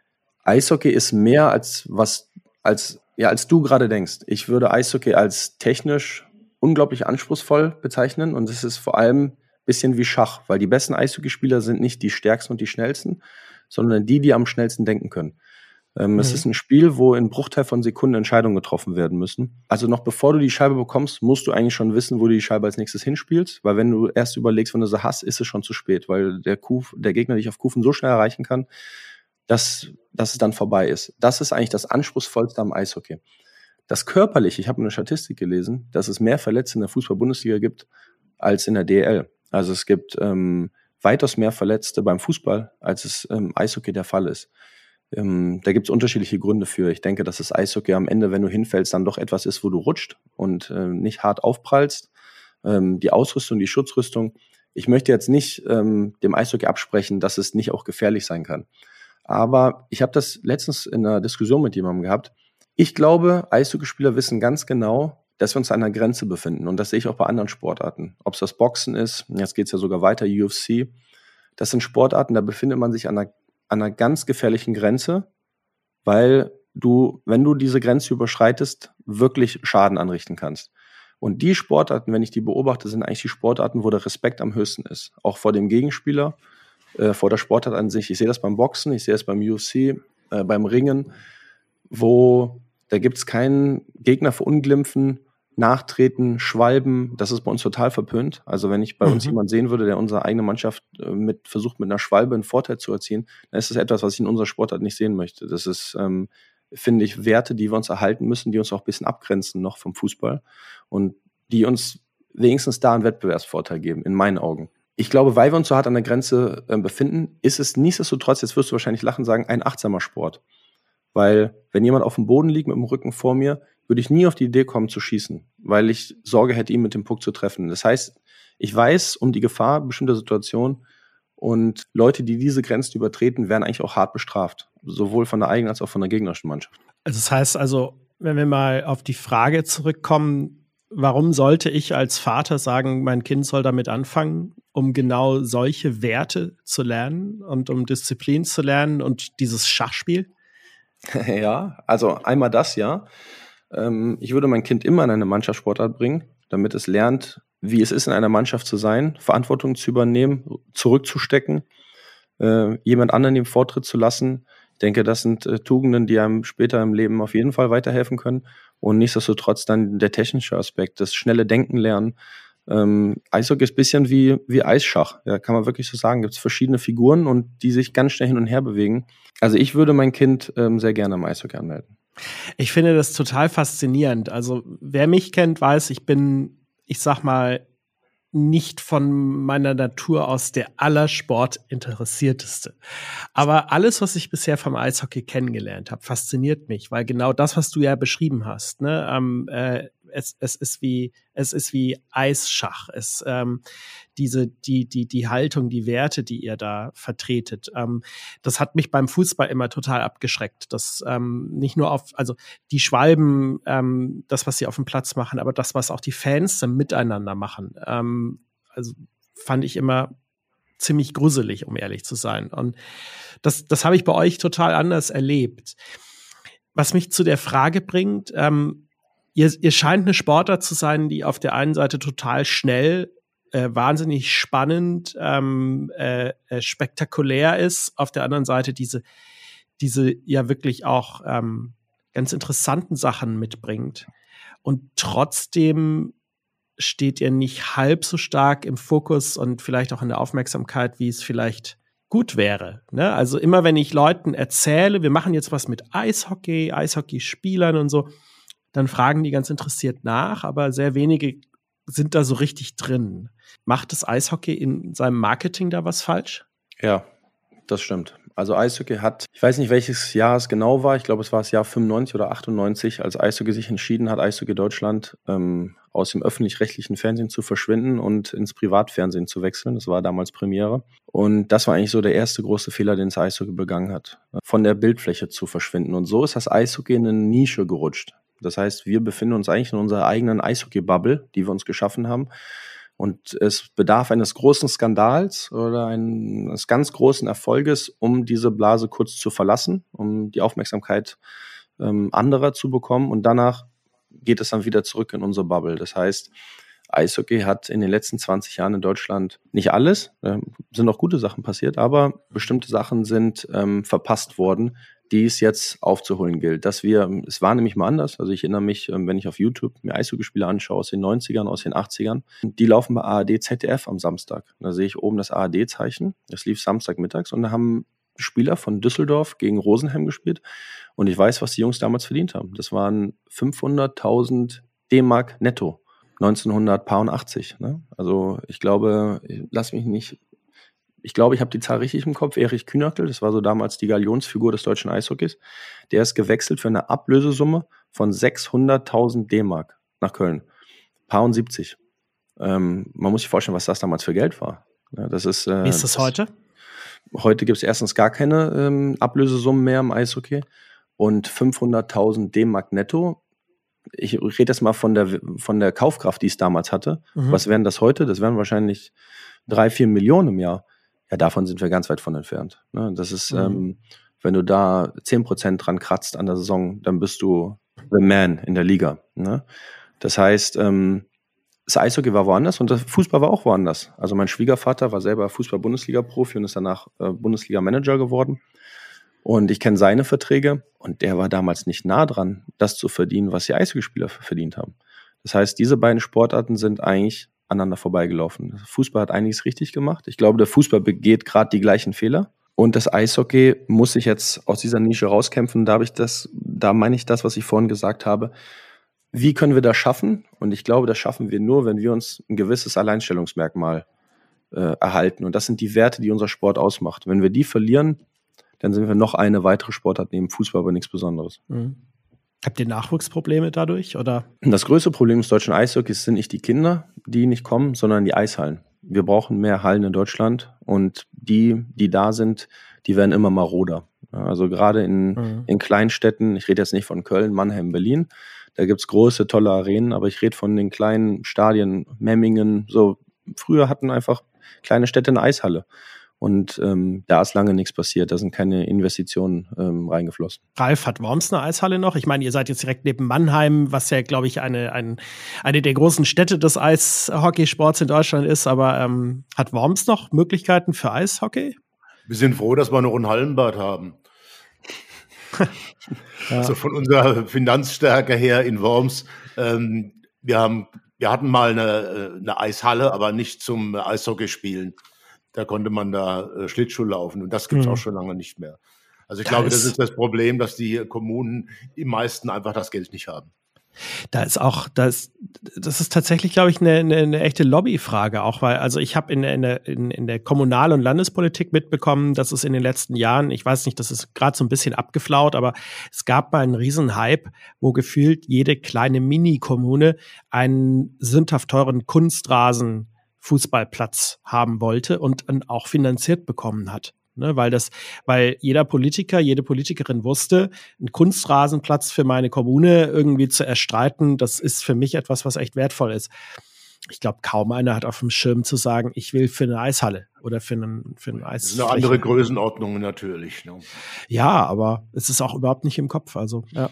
Eishockey ist mehr als was, als, ja, als du gerade denkst. Ich würde Eishockey als technisch unglaublich anspruchsvoll bezeichnen und es ist vor allem ein bisschen wie Schach, weil die besten Eishockeyspieler sind nicht die stärksten und die schnellsten, sondern die, die am schnellsten denken können. Ähm, mhm. Es ist ein Spiel, wo in Bruchteil von Sekunden Entscheidungen getroffen werden müssen. Also noch bevor du die Scheibe bekommst, musst du eigentlich schon wissen, wo du die Scheibe als nächstes hinspielst, weil wenn du erst überlegst, wenn du sie hast, ist es schon zu spät, weil der, Kuf, der Gegner dich auf Kufen so schnell erreichen kann, dass, dass es dann vorbei ist. Das ist eigentlich das Anspruchsvollste am Eishockey. Das körperliche, ich habe eine Statistik gelesen, dass es mehr Verletzte in der Fußball-Bundesliga gibt als in der DL. Also es gibt ähm, weitaus mehr Verletzte beim Fußball, als es im Eishockey der Fall ist. Ähm, da gibt es unterschiedliche Gründe für. Ich denke, dass das Eishockey am Ende, wenn du hinfällst, dann doch etwas ist, wo du rutscht und äh, nicht hart aufprallst. Ähm, die Ausrüstung, die Schutzrüstung. Ich möchte jetzt nicht ähm, dem Eishockey absprechen, dass es nicht auch gefährlich sein kann. Aber ich habe das letztens in einer Diskussion mit jemandem gehabt. Ich glaube, Eishockeyspieler wissen ganz genau, dass wir uns an einer Grenze befinden. Und das sehe ich auch bei anderen Sportarten. Ob es das Boxen ist, jetzt geht es ja sogar weiter, UFC. Das sind Sportarten, da befindet man sich an einer, an einer ganz gefährlichen Grenze, weil du, wenn du diese Grenze überschreitest, wirklich Schaden anrichten kannst. Und die Sportarten, wenn ich die beobachte, sind eigentlich die Sportarten, wo der Respekt am höchsten ist. Auch vor dem Gegenspieler äh, vor der Sportart an sich. Ich sehe das beim Boxen, ich sehe es beim UFC, äh, beim Ringen, wo da gibt es keinen Gegner verunglimpfen, nachtreten, schwalben. Das ist bei uns total verpönt. Also wenn ich bei mhm. uns jemand sehen würde, der unsere eigene Mannschaft äh, mit versucht, mit einer Schwalbe einen Vorteil zu erzielen, dann ist das etwas, was ich in unserer Sportart nicht sehen möchte. Das ist, ähm, finde ich, Werte, die wir uns erhalten müssen, die uns auch ein bisschen abgrenzen noch vom Fußball und die uns wenigstens da einen Wettbewerbsvorteil geben, in meinen Augen ich glaube, weil wir uns so hart an der Grenze äh, befinden, ist es nichtsdestotrotz, jetzt wirst du wahrscheinlich lachen sagen, ein achtsamer Sport. Weil wenn jemand auf dem Boden liegt mit dem Rücken vor mir, würde ich nie auf die Idee kommen zu schießen, weil ich Sorge hätte, ihn mit dem Puck zu treffen. Das heißt, ich weiß um die Gefahr bestimmter Situationen und Leute, die diese Grenzen übertreten, werden eigentlich auch hart bestraft. Sowohl von der eigenen als auch von der gegnerischen Mannschaft. Also das heißt also, wenn wir mal auf die Frage zurückkommen, warum sollte ich als Vater sagen, mein Kind soll damit anfangen, um genau solche Werte zu lernen und um Disziplin zu lernen und dieses Schachspiel? <laughs> Ja, also einmal das ja. Ähm, ich würde mein Kind immer in eine Mannschaftssportart bringen, damit es lernt, wie es ist, in einer Mannschaft zu sein, Verantwortung zu übernehmen, zurückzustecken, äh, jemand anderen den Vortritt zu lassen. Ich denke, das sind äh, Tugenden, die einem später im Leben auf jeden Fall weiterhelfen können. Und nichtsdestotrotz dann der technische Aspekt, das schnelle Denken lernen. Ähm, Eishockey ist ein bisschen wie, wie Eisschach. Ja, kann man wirklich so sagen. Gibt es verschiedene Figuren und die sich ganz schnell hin und her bewegen. Also ich würde mein Kind ähm, sehr gerne im Eishockey anmelden. Ich finde das total faszinierend. Also wer mich kennt, weiß, ich bin, ich sag mal, nicht von meiner Natur aus der allersportinteressierteste. Aber alles, was ich bisher vom Eishockey kennengelernt habe, fasziniert mich, weil genau das, was du ja beschrieben hast, ne, ähm, äh, es, es ist wie, es ist wie Eisschach. Es, ähm, diese, die, die, die Haltung, die Werte, die ihr da vertretet, ähm, das hat mich beim Fußball immer total abgeschreckt. Das ähm, nicht nur auf, also die Schwalben, ähm, das, was sie auf dem Platz machen, aber das, was auch die Fans dann miteinander machen. Ähm, also fand ich immer ziemlich gruselig, um ehrlich zu sein. Und das, das habe ich bei euch total anders erlebt. Was mich zu der Frage bringt, ähm, ihr, ihr scheint eine Sportart zu sein, die auf der einen Seite total schnell, äh, wahnsinnig spannend, ähm, äh, äh, spektakulär ist, auf der anderen Seite diese, diese ja wirklich auch ähm, ganz interessanten Sachen mitbringt. Und trotzdem steht ihr nicht halb so stark im Fokus und vielleicht auch in der Aufmerksamkeit, wie es vielleicht gut wäre. Ne? Also immer wenn ich Leuten erzähle, wir machen jetzt was mit Eishockey, Eishockeyspielern und so, dann fragen die ganz interessiert nach, aber sehr wenige sind da so richtig drin. Macht das Eishockey in seinem Marketing da was falsch? Ja, das stimmt. Also Eishockey hat, ich weiß nicht, welches Jahr es genau war, ich glaube, es war das Jahr 95 oder 98, als Eishockey sich entschieden hat, Eishockey Deutschland ähm, aus dem öffentlich-rechtlichen Fernsehen zu verschwinden und ins Privatfernsehen zu wechseln. Das war damals Premiere. Und das war eigentlich so der erste große Fehler, den das Eishockey begangen hat, von der Bildfläche zu verschwinden. Und so ist das Eishockey in eine Nische gerutscht. Das heißt, wir befinden uns eigentlich in unserer eigenen Eishockey-Bubble, die wir uns geschaffen haben. Und es bedarf eines großen Skandals oder eines ganz großen Erfolges, um diese Blase kurz zu verlassen, um die Aufmerksamkeit ähm, anderer zu bekommen. Und danach geht es dann wieder zurück in unsere Bubble. Das heißt, Eishockey hat in den letzten 20 Jahren in Deutschland nicht alles, äh, sind auch gute Sachen passiert, aber bestimmte Sachen sind ähm, verpasst worden, die es jetzt aufzuholen gilt. Dass wir, es war nämlich mal anders. Also ich erinnere mich, ähm, wenn ich auf YouTube mir Eishockeyspiele anschaue aus den 90ern, aus den 80ern, die laufen bei ARD ZDF am Samstag. Da sehe ich oben das ARD-Zeichen. Das lief Samstagmittags und da haben Spieler von Düsseldorf gegen Rosenheim gespielt. Und ich weiß, was die Jungs damals verdient haben. Das waren 500.000 D-Mark netto. 1980. Ne? Also ich glaube, lass mich nicht ich glaube, ich habe die Zahl richtig im Kopf, Erich Kühnackel, das war so damals die Galionsfigur des deutschen Eishockeys, der ist gewechselt für eine Ablösesumme von 600.000 D-Mark nach Köln. Paar 70. Ähm, man muss sich vorstellen, was das damals für Geld war. Ja, das ist, äh, Wie ist das, das heute? Heute gibt es erstens gar keine ähm, Ablösesummen mehr im Eishockey und 500.000 D-Mark netto. Ich rede jetzt mal von der, von der Kaufkraft, die es damals hatte. Mhm. Was wären das heute? Das wären wahrscheinlich drei, vier Millionen im Jahr. Ja, davon sind wir ganz weit von entfernt. Ne? Das ist, mhm. ähm, wenn du da zehn Prozent dran kratzt an der Saison, dann bist du the man in der Liga. Ne? Das heißt, ähm, das Eishockey war woanders und der Fußball war auch woanders. Also mein Schwiegervater war selber Fußball-Bundesliga-Profi und ist danach äh, Bundesliga-Manager geworden. Und ich kenne seine Verträge und der war damals nicht nah dran, das zu verdienen, was die Eishockeyspieler verdient haben. Das heißt, diese beiden Sportarten sind eigentlich aneinander vorbeigelaufen. Fußball hat einiges richtig gemacht. Ich glaube, der Fußball begeht gerade die gleichen Fehler. Und das Eishockey muss sich jetzt aus dieser Nische rauskämpfen. Da habe ich das, da meine ich das, was ich vorhin gesagt habe. Wie können wir das schaffen? Und ich glaube, das schaffen wir nur, wenn wir uns ein gewisses Alleinstellungsmerkmal äh, erhalten. Und das sind die Werte, die unser Sport ausmacht. Wenn wir die verlieren, dann sind wir noch eine weitere Sportart neben Fußball, aber nichts Besonderes. Mhm. Habt ihr Nachwuchsprobleme dadurch? Oder? Das größte Problem des deutschen Eishockeys sind nicht die Kinder, die nicht kommen, sondern die Eishallen. Wir brauchen mehr Hallen in Deutschland und die, die da sind, die werden immer maroder. Also gerade in, mhm. in Kleinstädten, ich rede jetzt nicht von Köln, Mannheim, Berlin, Da gibt's große, tolle Arenen, aber ich rede von den kleinen Stadien, Memmingen, so. Früher hatten einfach kleine Städte eine Eishalle. Und ähm, da ist lange nichts passiert. Da sind keine Investitionen ähm, reingeflossen. Ralf, hat Worms eine Eishalle noch? Ich meine, ihr seid jetzt direkt neben Mannheim, was ja, glaube ich, eine, ein, eine der großen Städte des Eishockeysports in Deutschland ist. Aber ähm, hat Worms noch Möglichkeiten für Eishockey? Wir sind froh, dass wir noch ein Hallenbad haben. <laughs> ja. Also von unserer Finanzstärke her in Worms. Ähm, wir, haben, wir hatten mal eine, äh, eine Eishalle, aber nicht zum Eishockey spielen. Da konnte man da äh, Schlittschuh laufen und das gibt es mhm. auch schon lange nicht mehr. Also ich da glaube, das ist das Problem, dass die Kommunen die meisten einfach das Geld nicht haben. Da ist auch, das, das ist tatsächlich, glaube ich, eine, eine, eine echte Lobbyfrage auch, weil, also ich habe in, in, in, in der Kommunal- und Landespolitik mitbekommen, dass es in den letzten Jahren, ich weiß nicht, das ist gerade so ein bisschen abgeflaut, aber es gab mal einen Riesenhype, wo gefühlt jede kleine Mini-Kommune einen sündhaft teuren Kunstrasen Fußballplatz haben wollte und auch finanziert bekommen hat. Ne, weil das, weil jeder Politiker, jede Politikerin wusste, einen Kunstrasenplatz für meine Kommune irgendwie zu erstreiten, das ist für mich etwas, was echt wertvoll ist. Ich glaube, kaum einer hat auf dem Schirm zu sagen, ich will für eine Eishalle oder für einen, für einen Eis. Das ist eine andere Größenordnung natürlich. Ne? Ja, aber es ist auch überhaupt nicht im Kopf. Also, ja.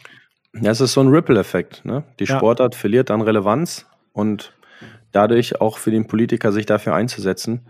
Ja, es ist so ein Ripple-Effekt. Ne? Die ja. Sportart verliert an Relevanz und dadurch auch für den Politiker sich dafür einzusetzen.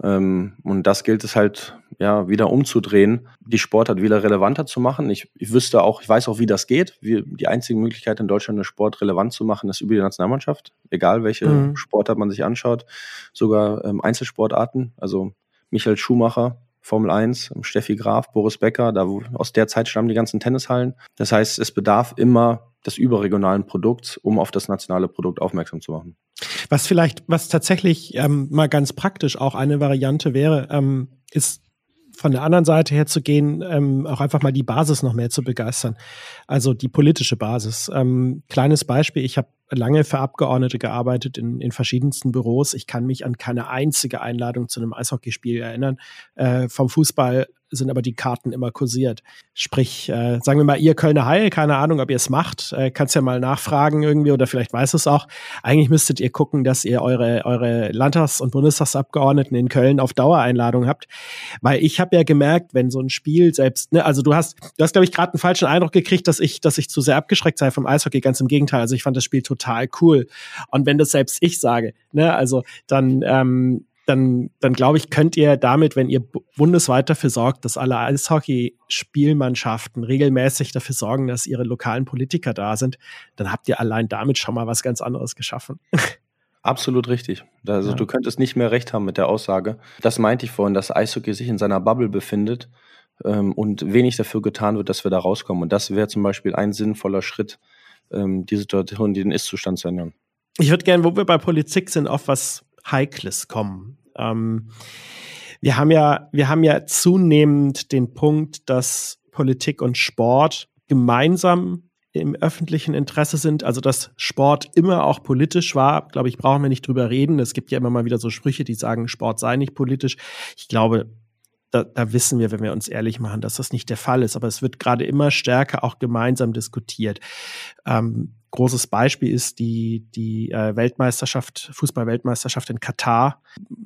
Ähm, und das gilt es halt ja wieder umzudrehen, die Sportart wieder relevanter zu machen. Ich, ich wüsste auch, ich weiß auch, wie das geht. Wir, die einzige Möglichkeit in Deutschland, eine Sport relevant zu machen, ist über die Nationalmannschaft. Egal welche mhm. Sportart man sich anschaut, sogar ähm, Einzelsportarten. Also Michael Schumacher, Formel 1, Steffi Graf, Boris Becker, da aus der Zeit stammen die ganzen Tennishallen. Das heißt, es bedarf immer des überregionalen Produkts, um auf das nationale Produkt aufmerksam zu machen. Was vielleicht, was tatsächlich ähm, mal ganz praktisch auch eine Variante wäre, ähm, ist von der anderen Seite her zu gehen, ähm, auch einfach mal die Basis noch mehr zu begeistern. Also die politische Basis. Ähm, kleines Beispiel, ich habe lange für Abgeordnete gearbeitet in, in verschiedensten Büros. Ich kann mich an keine einzige Einladung zu einem Eishockeyspiel erinnern. Äh, vom Fußball sind aber die Karten immer kursiert. Sprich, äh, sagen wir mal, ihr Kölner Haie, keine Ahnung, ob ihr es macht, äh, kannst ja mal nachfragen irgendwie oder vielleicht weiß es auch. Eigentlich müsstet ihr gucken, dass ihr eure, eure Landtags- und Bundestagsabgeordneten in Köln auf Dauereinladung habt. Weil ich habe ja gemerkt, wenn so ein Spiel selbst, ne, also du hast, du hast, glaube ich, gerade einen falschen Eindruck gekriegt, dass ich, dass ich zu sehr abgeschreckt sei vom Eishockey. Ganz im Gegenteil. Also ich fand das Spiel total cool. Und wenn das selbst ich sage, ne, also dann, ähm, dann, dann glaube ich, könnt ihr damit, wenn ihr bundesweit dafür sorgt, dass alle Eishockey-Spielmannschaften regelmäßig dafür sorgen, dass ihre lokalen Politiker da sind, dann habt ihr allein damit schon mal was ganz anderes geschaffen. <laughs> Absolut richtig. Also ja. du könntest nicht mehr recht haben mit der Aussage. Das meinte ich vorhin, dass Eishockey sich in seiner Bubble befindet ähm, und wenig dafür getan wird, dass wir da rauskommen. Und das wäre zum Beispiel ein sinnvoller Schritt, ähm, die Situation, den Ist-Zustand zu ändern. Ich würde gerne, wo wir bei Politik sind, auf was Heikles kommen. Ähm, wir haben ja, wir haben ja zunehmend den Punkt, dass Politik und Sport gemeinsam im öffentlichen Interesse sind, also dass Sport immer auch politisch war, glaube ich, brauchen wir nicht drüber reden. Es gibt ja immer mal wieder so Sprüche, die sagen, Sport sei nicht politisch. Ich glaube, da, da wissen wir, wenn wir uns ehrlich machen, dass das nicht der Fall ist. Aber es wird gerade immer stärker auch gemeinsam diskutiert. Ähm, großes Beispiel ist die, die äh, Weltmeisterschaft, Fußball-Weltmeisterschaft in Katar,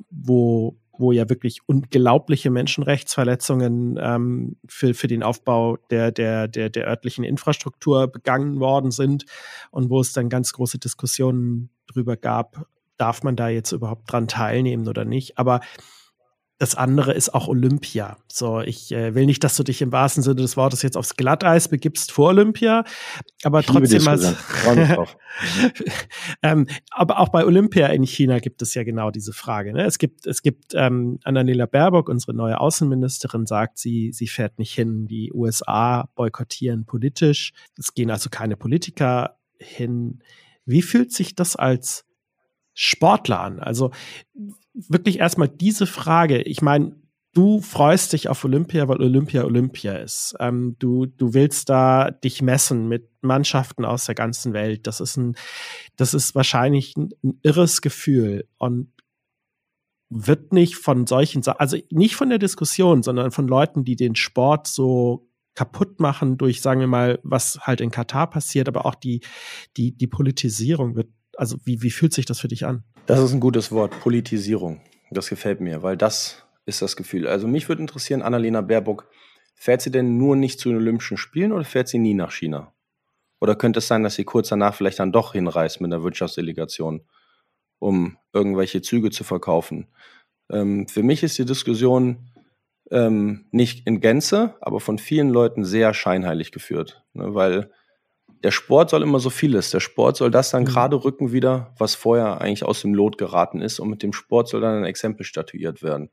wo, wo ja wirklich unglaubliche Menschenrechtsverletzungen ähm, für, für den Aufbau der, der, der, der örtlichen Infrastruktur begangen worden sind und wo es dann ganz große Diskussionen drüber gab, darf man da jetzt überhaupt dran teilnehmen oder nicht. Aber das andere ist auch Olympia. So, ich äh, will nicht, dass du dich im wahrsten Sinne des Wortes jetzt aufs Glatteis begibst vor Olympia, aber ich trotzdem als <laughs> ähm, aber auch bei Olympia in China gibt es ja genau diese Frage. Ne? Es gibt, es gibt ähm, Annalena Baerbock, unsere neue Außenministerin, sagt, sie, sie fährt nicht hin. Die USA boykottieren politisch. Es gehen also keine Politiker hin. Wie fühlt sich das als Sportler an? Also wirklich erstmal diese Frage. Ich meine, du freust dich auf Olympia, weil Olympia Olympia ist. Ähm, du, du willst da dich messen mit Mannschaften aus der ganzen Welt. Das ist ein, das ist wahrscheinlich ein, ein irres Gefühl und wird nicht von solchen, also nicht von der Diskussion, sondern von Leuten, die den Sport so kaputt machen durch, sagen wir mal, was halt in Katar passiert, aber auch die, die, die Politisierung wird, also wie, wie fühlt sich das für dich an? Das ist ein gutes Wort, Politisierung. Das gefällt mir, weil das ist das Gefühl. Also mich würde interessieren, Annalena Baerbock, fährt sie denn nur nicht zu den Olympischen Spielen oder fährt sie nie nach China? Oder könnte es sein, dass sie kurz danach vielleicht dann doch hinreist mit einer Wirtschaftsdelegation, um irgendwelche Züge zu verkaufen? Ähm, für mich ist die Diskussion ähm, nicht in Gänze, aber von vielen Leuten sehr scheinheilig geführt, ne, weil der Sport soll immer so vieles. Der Sport soll das dann mhm. gerade rücken wieder, was vorher eigentlich aus dem Lot geraten ist. Und mit dem Sport soll dann ein Exempel statuiert werden.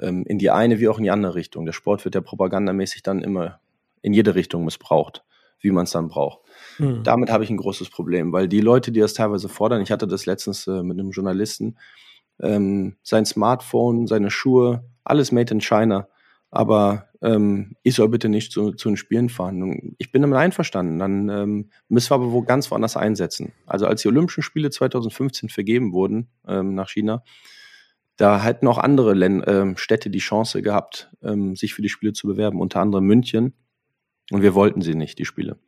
Ähm, in die eine wie auch in die andere Richtung. Der Sport wird ja propagandamäßig dann immer in jede Richtung missbraucht, wie man es dann braucht. Mhm. Damit habe ich ein großes Problem, weil die Leute, die das teilweise fordern, ich hatte das letztens äh, mit einem Journalisten, ähm, sein Smartphone, seine Schuhe, alles made in China aber ähm, ich soll bitte nicht zu, zu den Spielen fahren. Ich bin damit einverstanden. Dann ähm, müssen wir aber wo ganz woanders einsetzen. Also als die Olympischen Spiele 2015 vergeben wurden ähm, nach China, da hätten auch andere Län ähm, Städte die Chance gehabt, ähm, sich für die Spiele zu bewerben, unter anderem München. Und wir wollten sie nicht, die Spiele.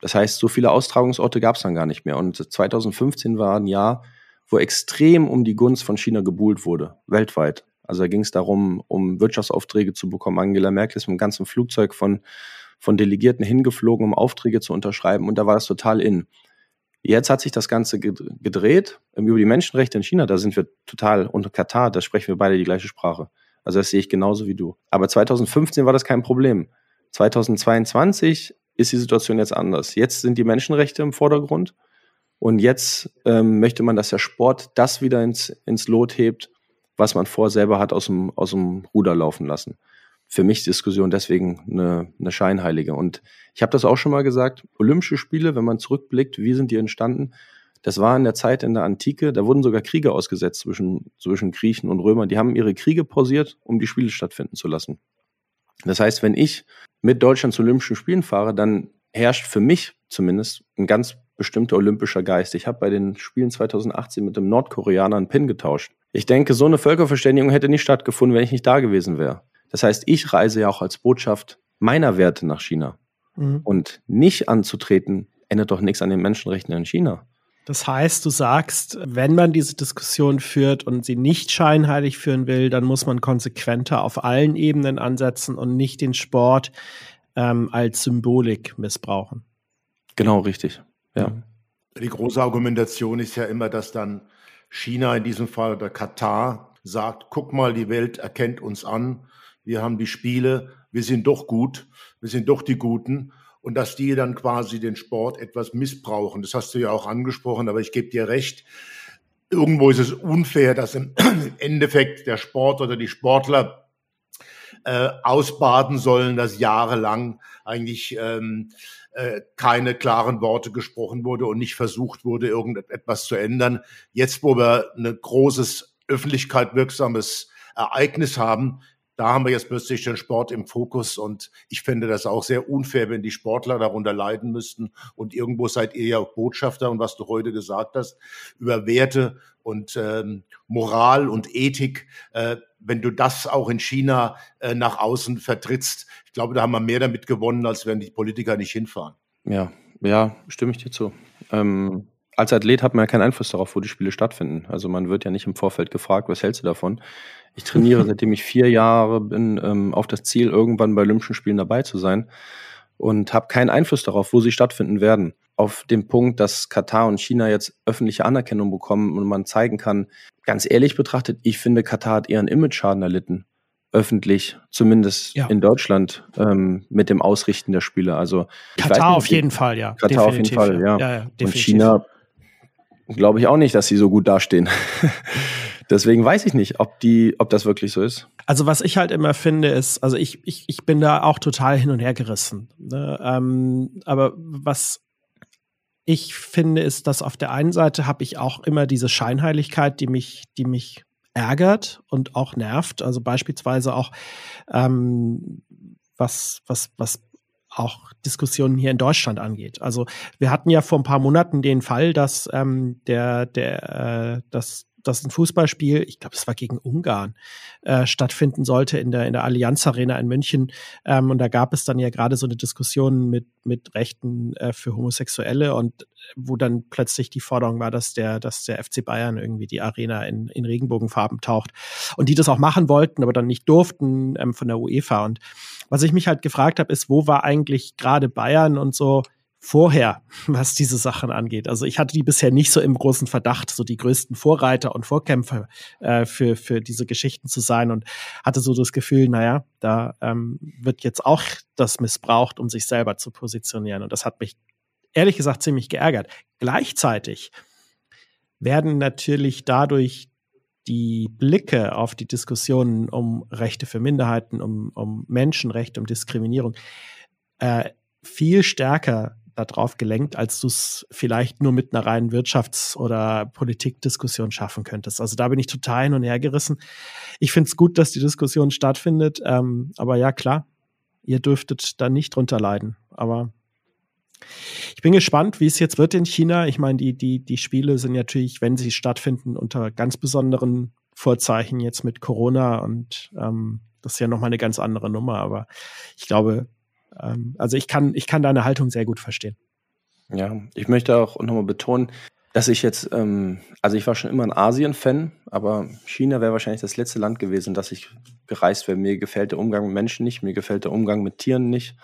Das heißt, so viele Austragungsorte gab es dann gar nicht mehr. Und 2015 war ein Jahr, wo extrem um die Gunst von China gebuhlt wurde, weltweit. Also da ging es darum, um Wirtschaftsaufträge zu bekommen. Angela Merkel ist mit dem ganzen Flugzeug von, von Delegierten hingeflogen, um Aufträge zu unterschreiben. Und da war das total in. Jetzt hat sich das Ganze gedreht über die Menschenrechte in China. Da sind wir total unter Katar. Da sprechen wir beide die gleiche Sprache. Also das sehe ich genauso wie du. Aber 2015 war das kein Problem. 2022 ist die Situation jetzt anders. Jetzt sind die Menschenrechte im Vordergrund. Und jetzt ähm, möchte man, dass der Sport das wieder ins, ins Lot hebt, was man vor selber hat aus dem, aus dem Ruder laufen lassen. Für mich Diskussion deswegen eine, eine Scheinheilige. Und ich habe das auch schon mal gesagt, Olympische Spiele, wenn man zurückblickt, wie sind die entstanden? Das war in der Zeit in der Antike, da wurden sogar Kriege ausgesetzt zwischen, zwischen Griechen und Römern. Die haben ihre Kriege pausiert, um die Spiele stattfinden zu lassen. Das heißt, wenn ich mit Deutschland zu Olympischen Spielen fahre, dann herrscht für mich zumindest ein ganz bestimmter olympischer Geist. Ich habe bei den Spielen 2018 mit dem Nordkoreaner einen Pin getauscht. Ich denke, so eine Völkerverständigung hätte nicht stattgefunden, wenn ich nicht da gewesen wäre. Das heißt, ich reise ja auch als Botschaft meiner Werte nach China. Mhm. Und nicht anzutreten, ändert doch nichts an den Menschenrechten in China. Das heißt, du sagst, wenn man diese Diskussion führt und sie nicht scheinheilig führen will, dann muss man konsequenter auf allen Ebenen ansetzen und nicht den Sport ähm, als Symbolik missbrauchen. Genau, richtig. Ja. Die große Argumentation ist ja immer, dass dann China in diesem Fall oder Katar sagt, guck mal, die Welt erkennt uns an, wir haben die Spiele, wir sind doch gut, wir sind doch die Guten und dass die dann quasi den Sport etwas missbrauchen. Das hast du ja auch angesprochen, aber ich gebe dir recht. Irgendwo ist es unfair, dass im <clears throat> Endeffekt der Sport oder die Sportler äh, ausbaden sollen, dass jahrelang eigentlich ähm, äh, keine klaren Worte gesprochen wurde und nicht versucht wurde, irgendetwas zu ändern. Jetzt, wo wir ein großes öffentlichkeit wirksames Ereignis haben, da haben wir jetzt plötzlich den Sport im Fokus und ich finde das auch sehr unfair, wenn die Sportler darunter leiden müssten. Und irgendwo seid ihr ja auch Botschafter und was du heute gesagt hast über Werte und ähm, Moral und Ethik, äh, wenn du das auch in China äh, nach außen vertrittst, ich glaube, da haben wir mehr damit gewonnen, als wenn die Politiker nicht hinfahren. Ja, ja, stimme ich dir zu. Ähm, als Athlet hat man ja keinen Einfluss darauf, wo die Spiele stattfinden. Also man wird ja nicht im Vorfeld gefragt, was hältst du davon? Ich trainiere, <laughs> seitdem ich vier Jahre bin, ähm, auf das Ziel, irgendwann bei Olympischen Spielen dabei zu sein und habe keinen Einfluss darauf, wo sie stattfinden werden. Auf den Punkt, dass Katar und China jetzt öffentliche Anerkennung bekommen und man zeigen kann, ganz ehrlich betrachtet, ich finde, Katar hat eher einen Image-Schaden erlitten. Öffentlich, zumindest ja. in Deutschland, ähm, mit dem Ausrichten der Spiele. Also Katar nicht, auf jeden Fall, ja. Katar Definitiv, auf jeden Fall, ja. ja, ja und China glaube ich auch nicht, dass sie so gut dastehen. <laughs> Deswegen weiß ich nicht, ob die, ob das wirklich so ist. Also was ich halt immer finde, ist, also ich, ich, ich bin da auch total hin und her gerissen. Ne? Ähm, aber was ich finde, ist, dass auf der einen Seite habe ich auch immer diese Scheinheiligkeit, die mich, die mich ärgert und auch nervt. Also beispielsweise auch ähm, was, was, was auch Diskussionen hier in Deutschland angeht. Also wir hatten ja vor ein paar Monaten den Fall, dass ähm, der, der, äh, dass dass ein Fußballspiel, ich glaube, es war gegen Ungarn, äh, stattfinden sollte in der, in der Allianz Arena in München. Ähm, und da gab es dann ja gerade so eine Diskussion mit, mit Rechten äh, für Homosexuelle und wo dann plötzlich die Forderung war, dass der, dass der FC Bayern irgendwie die Arena in, in Regenbogenfarben taucht. Und die das auch machen wollten, aber dann nicht durften ähm, von der UEFA. Und was ich mich halt gefragt habe, ist, wo war eigentlich gerade Bayern und so vorher, <laughs> was diese Sachen angeht. Also ich hatte die bisher nicht so im großen Verdacht, so die größten Vorreiter und Vorkämpfer äh, für, für diese Geschichten zu sein und hatte so das Gefühl, naja, da ähm, wird jetzt auch das missbraucht, um sich selber zu positionieren. Und das hat mich ehrlich gesagt ziemlich geärgert. Gleichzeitig werden natürlich dadurch die Blicke auf die Diskussionen um Rechte für Minderheiten, um, um Menschenrechte, um Diskriminierung äh, viel stärker darauf gelenkt, als du es vielleicht nur mit einer reinen Wirtschafts- oder Politikdiskussion schaffen könntest. Also da bin ich total hin und her gerissen. Ich finde es gut, dass die Diskussion stattfindet, ähm, aber ja, klar, ihr dürftet da nicht drunter leiden. Aber ich bin gespannt, wie es jetzt wird in China. Ich meine, die, die, die Spiele sind natürlich, wenn sie stattfinden, unter ganz besonderen Vorzeichen jetzt mit Corona und ähm, das ist ja nochmal eine ganz andere Nummer. Aber ich glaube, ähm, also ich kann, ich kann deine Haltung sehr gut verstehen. Ja, ich möchte auch nochmal betonen, dass ich jetzt, ähm, also ich war schon immer ein Asien-Fan, aber China wäre wahrscheinlich das letzte Land gewesen, das ich gereist wäre. Mir gefällt der Umgang mit Menschen nicht, mir gefällt der Umgang mit Tieren nicht.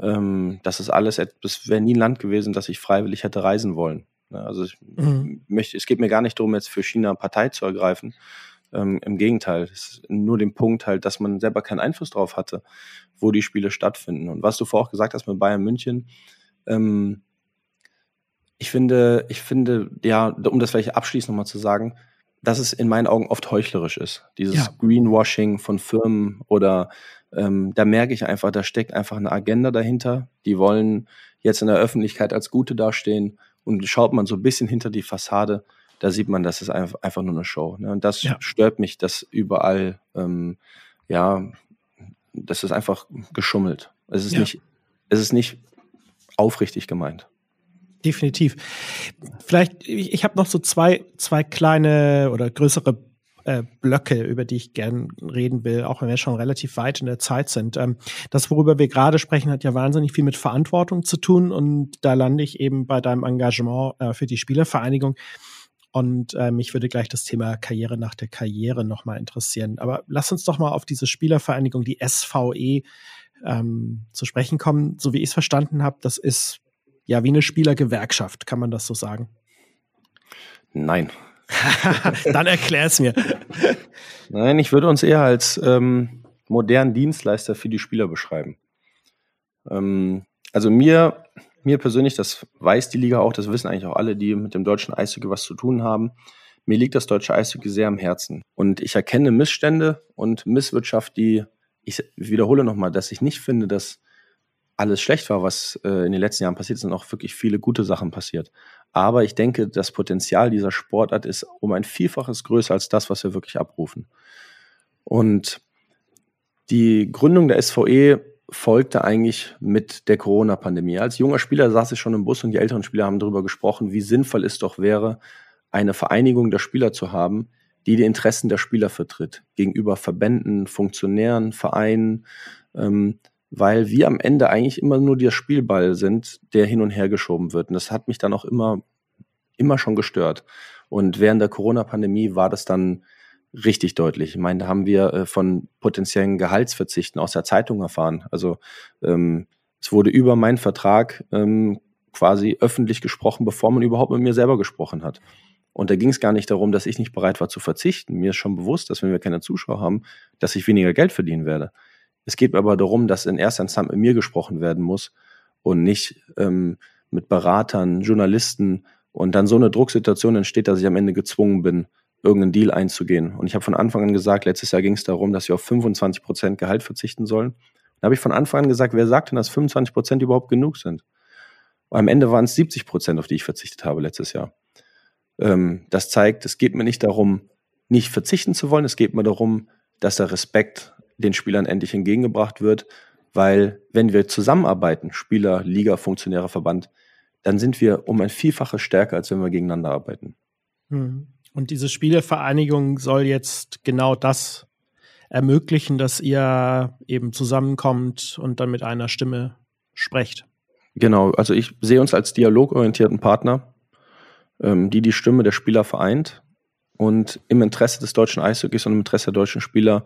Ähm, das ist alles, das wäre nie ein Land gewesen, das ich freiwillig hätte reisen wollen. Ne, also ich mhm. möchte, es geht mir gar nicht darum, jetzt für China Partei zu ergreifen, ähm, Im Gegenteil, nur den Punkt halt, dass man selber keinen Einfluss drauf hatte, wo die Spiele stattfinden. Und was du vorher auch gesagt hast mit Bayern München, ähm, ich finde, ich finde, ja, um das vielleicht abschließend nochmal zu sagen, dass es in meinen Augen oft heuchlerisch ist. Dieses ja. Greenwashing von Firmen oder ähm, da merke ich einfach, da steckt einfach eine Agenda dahinter. Die wollen jetzt in der Öffentlichkeit als Gute dastehen und schaut man so ein bisschen hinter die Fassade, da sieht man, das ist einfach, nur eine Show. Ne? Und das ja. stört mich, dass überall, ähm, ja, das ist einfach geschummelt. Es ist ja. nicht, es ist nicht aufrichtig gemeint. Definitiv. Vielleicht, ich, ich habe noch so zwei, zwei kleine oder größere äh, Blöcke, über die ich gern reden will, auch wenn wir schon relativ weit in der Zeit sind. Ähm, das, worüber wir gerade sprechen, hat ja wahnsinnig viel mit Verantwortung zu tun und da lande ich eben bei deinem Engagement äh, für die Spielervereinigung. Und äh, mich würde gleich das Thema Karriere nach der Karriere nochmal interessieren. Aber lass uns doch mal auf diese Spielervereinigung, die SVE, ähm, zu sprechen kommen. So wie ich es verstanden habe, das ist ja wie eine Spielergewerkschaft, kann man das so sagen? Nein. <laughs> Dann erklär es mir. Nein, ich würde uns eher als ähm, modernen Dienstleister für die Spieler beschreiben. Ähm, also mir mir persönlich, das weiß die Liga auch, das wissen eigentlich auch alle, die mit dem deutschen Eishockey was zu tun haben. Mir liegt das deutsche Eishockey sehr am Herzen. Und ich erkenne Missstände und Misswirtschaft, die, ich wiederhole nochmal, dass ich nicht finde, dass alles schlecht war, was äh, in den letzten Jahren passiert ist, sind auch wirklich viele gute Sachen passiert. Aber ich denke, das Potenzial dieser Sportart ist um ein Vielfaches größer als das, was wir wirklich abrufen. Und die Gründung der SVE folgte eigentlich mit der Corona-Pandemie. Als junger Spieler saß ich schon im Bus und die älteren Spieler haben darüber gesprochen, wie sinnvoll es doch wäre, eine Vereinigung der Spieler zu haben, die die Interessen der Spieler vertritt, gegenüber Verbänden, Funktionären, Vereinen, ähm, weil wir am Ende eigentlich immer nur der Spielball sind, der hin und her geschoben wird. Und das hat mich dann auch immer, immer schon gestört. Und während der Corona-Pandemie war das dann richtig deutlich. Ich meine, da haben wir äh, von potenziellen Gehaltsverzichten aus der Zeitung erfahren. Also ähm, es wurde über meinen Vertrag ähm, quasi öffentlich gesprochen, bevor man überhaupt mit mir selber gesprochen hat. Und da ging es gar nicht darum, dass ich nicht bereit war zu verzichten. Mir ist schon bewusst, dass wenn wir keine Zuschauer haben, dass ich weniger Geld verdienen werde. Es geht aber darum, dass in erster Instanz mit mir gesprochen werden muss und nicht ähm, mit Beratern, Journalisten und dann so eine Drucksituation entsteht, dass ich am Ende gezwungen bin, irgendeinen Deal einzugehen. Und ich habe von Anfang an gesagt, letztes Jahr ging es darum, dass wir auf 25 Prozent Gehalt verzichten sollen. Da habe ich von Anfang an gesagt, wer sagt denn, dass 25 Prozent überhaupt genug sind? Und am Ende waren es 70 Prozent, auf die ich verzichtet habe letztes Jahr. Ähm, das zeigt, es geht mir nicht darum, nicht verzichten zu wollen, es geht mir darum, dass der Respekt den Spielern endlich entgegengebracht wird, weil wenn wir zusammenarbeiten, Spieler, Liga, Funktionäre, Verband, dann sind wir um ein Vielfaches stärker, als wenn wir gegeneinander arbeiten. Hm. Und diese Spielevereinigung soll jetzt genau das ermöglichen, dass ihr eben zusammenkommt und dann mit einer Stimme sprecht. Genau, also ich sehe uns als dialogorientierten Partner, ähm, die die Stimme der Spieler vereint und im Interesse des deutschen Eishockeys und im Interesse der deutschen Spieler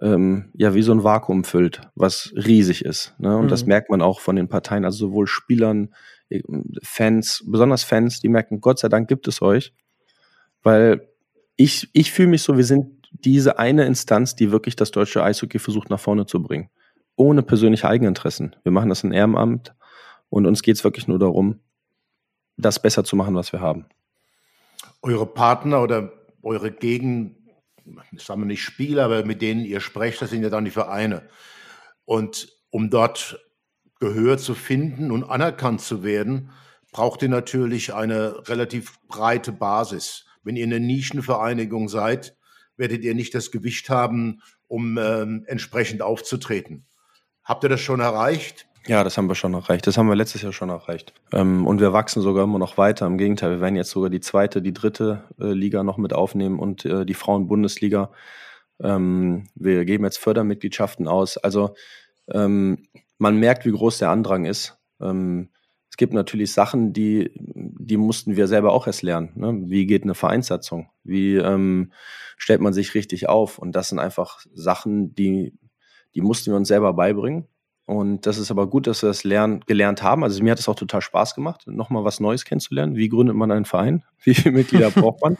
ähm, ja wie so ein Vakuum füllt, was riesig ist. Ne? Und mhm. das merkt man auch von den Parteien, also sowohl Spielern, äh, Fans, besonders Fans, die merken, Gott sei Dank gibt es euch, weil ich, ich fühle mich so, wir sind diese eine Instanz, die wirklich das deutsche Eishockey versucht nach vorne zu bringen. Ohne persönliche Eigeninteressen. Wir machen das in Ehrenamt und uns geht es wirklich nur darum, das besser zu machen, was wir haben. Eure Partner oder eure Gegen, sagen wir nicht Spieler, aber mit denen ihr sprecht, das sind ja dann die Vereine. Und um dort Gehör zu finden und anerkannt zu werden, braucht ihr natürlich eine relativ breite Basis. Wenn ihr eine Nischenvereinigung seid, werdet ihr nicht das Gewicht haben, um ähm, entsprechend aufzutreten. Habt ihr das schon erreicht? Ja, das haben wir schon erreicht. Das haben wir letztes Jahr schon erreicht. Ähm, und wir wachsen sogar immer noch weiter. Im Gegenteil, wir werden jetzt sogar die zweite, die dritte äh, Liga noch mit aufnehmen und äh, die Frauen-Bundesliga. Ähm, wir geben jetzt Fördermitgliedschaften aus. Also ähm, man merkt, wie groß der Andrang ist. Ähm, gibt natürlich Sachen, die, die mussten wir selber auch erst lernen. Ne? Wie geht eine Vereinssatzung? Wie ähm, stellt man sich richtig auf? Und das sind einfach Sachen, die, die mussten wir uns selber beibringen. Und das ist aber gut, dass wir das lernen, gelernt haben. Also mir hat es auch total Spaß gemacht, nochmal was Neues kennenzulernen. Wie gründet man einen Verein? <laughs> Wie viele Mitglieder braucht man?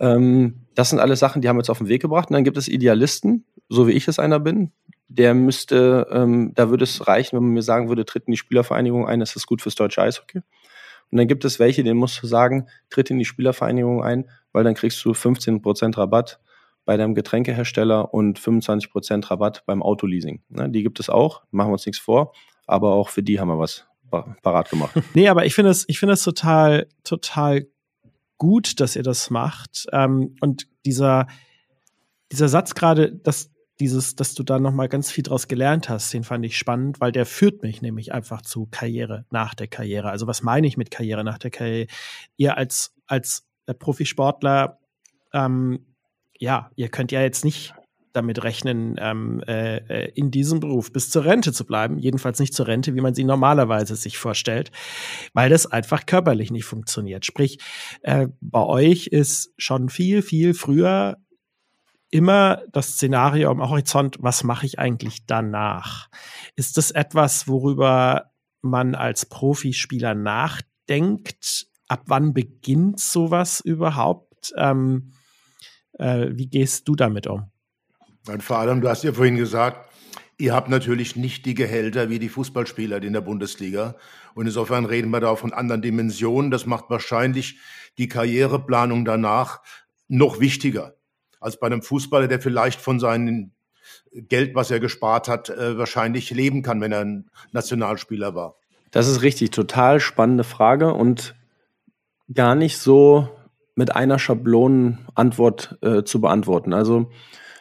Ähm, das sind alles Sachen, die haben wir jetzt auf den Weg gebracht. Und dann gibt es Idealisten, so wie ich es einer bin, der müsste, ähm, da würde es reichen, wenn man mir sagen würde, tritt in die Spielervereinigung ein, ist das gut fürs deutsche Eishockey. Und dann gibt es welche, denen musst du sagen, tritt in die Spielervereinigung ein, weil dann kriegst du 15% Rabatt bei deinem Getränkehersteller und 25% Rabatt beim Autoleasing. Ne, die gibt es auch, machen wir uns nichts vor, aber auch für die haben wir was parat gemacht. <laughs> nee, aber ich finde es, ich finde es total, total gut, dass ihr das macht. Ähm, und dieser, dieser Satz gerade, dass dieses, dass du da noch mal ganz viel draus gelernt hast, den fand ich spannend, weil der führt mich nämlich einfach zu Karriere nach der Karriere. Also was meine ich mit Karriere nach der Karriere? Ihr als als Profisportler, ähm, ja, ihr könnt ja jetzt nicht damit rechnen, ähm, äh, äh, in diesem Beruf bis zur Rente zu bleiben. Jedenfalls nicht zur Rente, wie man sie normalerweise sich vorstellt, weil das einfach körperlich nicht funktioniert. Sprich, äh, bei euch ist schon viel, viel früher immer das Szenario am Horizont, was mache ich eigentlich danach? Ist das etwas, worüber man als Profispieler nachdenkt? Ab wann beginnt sowas überhaupt? Ähm, äh, wie gehst du damit um? Und vor allem, du hast ja vorhin gesagt, ihr habt natürlich nicht die Gehälter wie die Fußballspieler in der Bundesliga. Und insofern reden wir da von anderen Dimensionen. Das macht wahrscheinlich die Karriereplanung danach noch wichtiger als bei einem Fußballer, der vielleicht von seinem Geld, was er gespart hat, äh, wahrscheinlich leben kann, wenn er ein Nationalspieler war. Das ist richtig, total spannende Frage und gar nicht so mit einer Schablonenantwort äh, zu beantworten. Also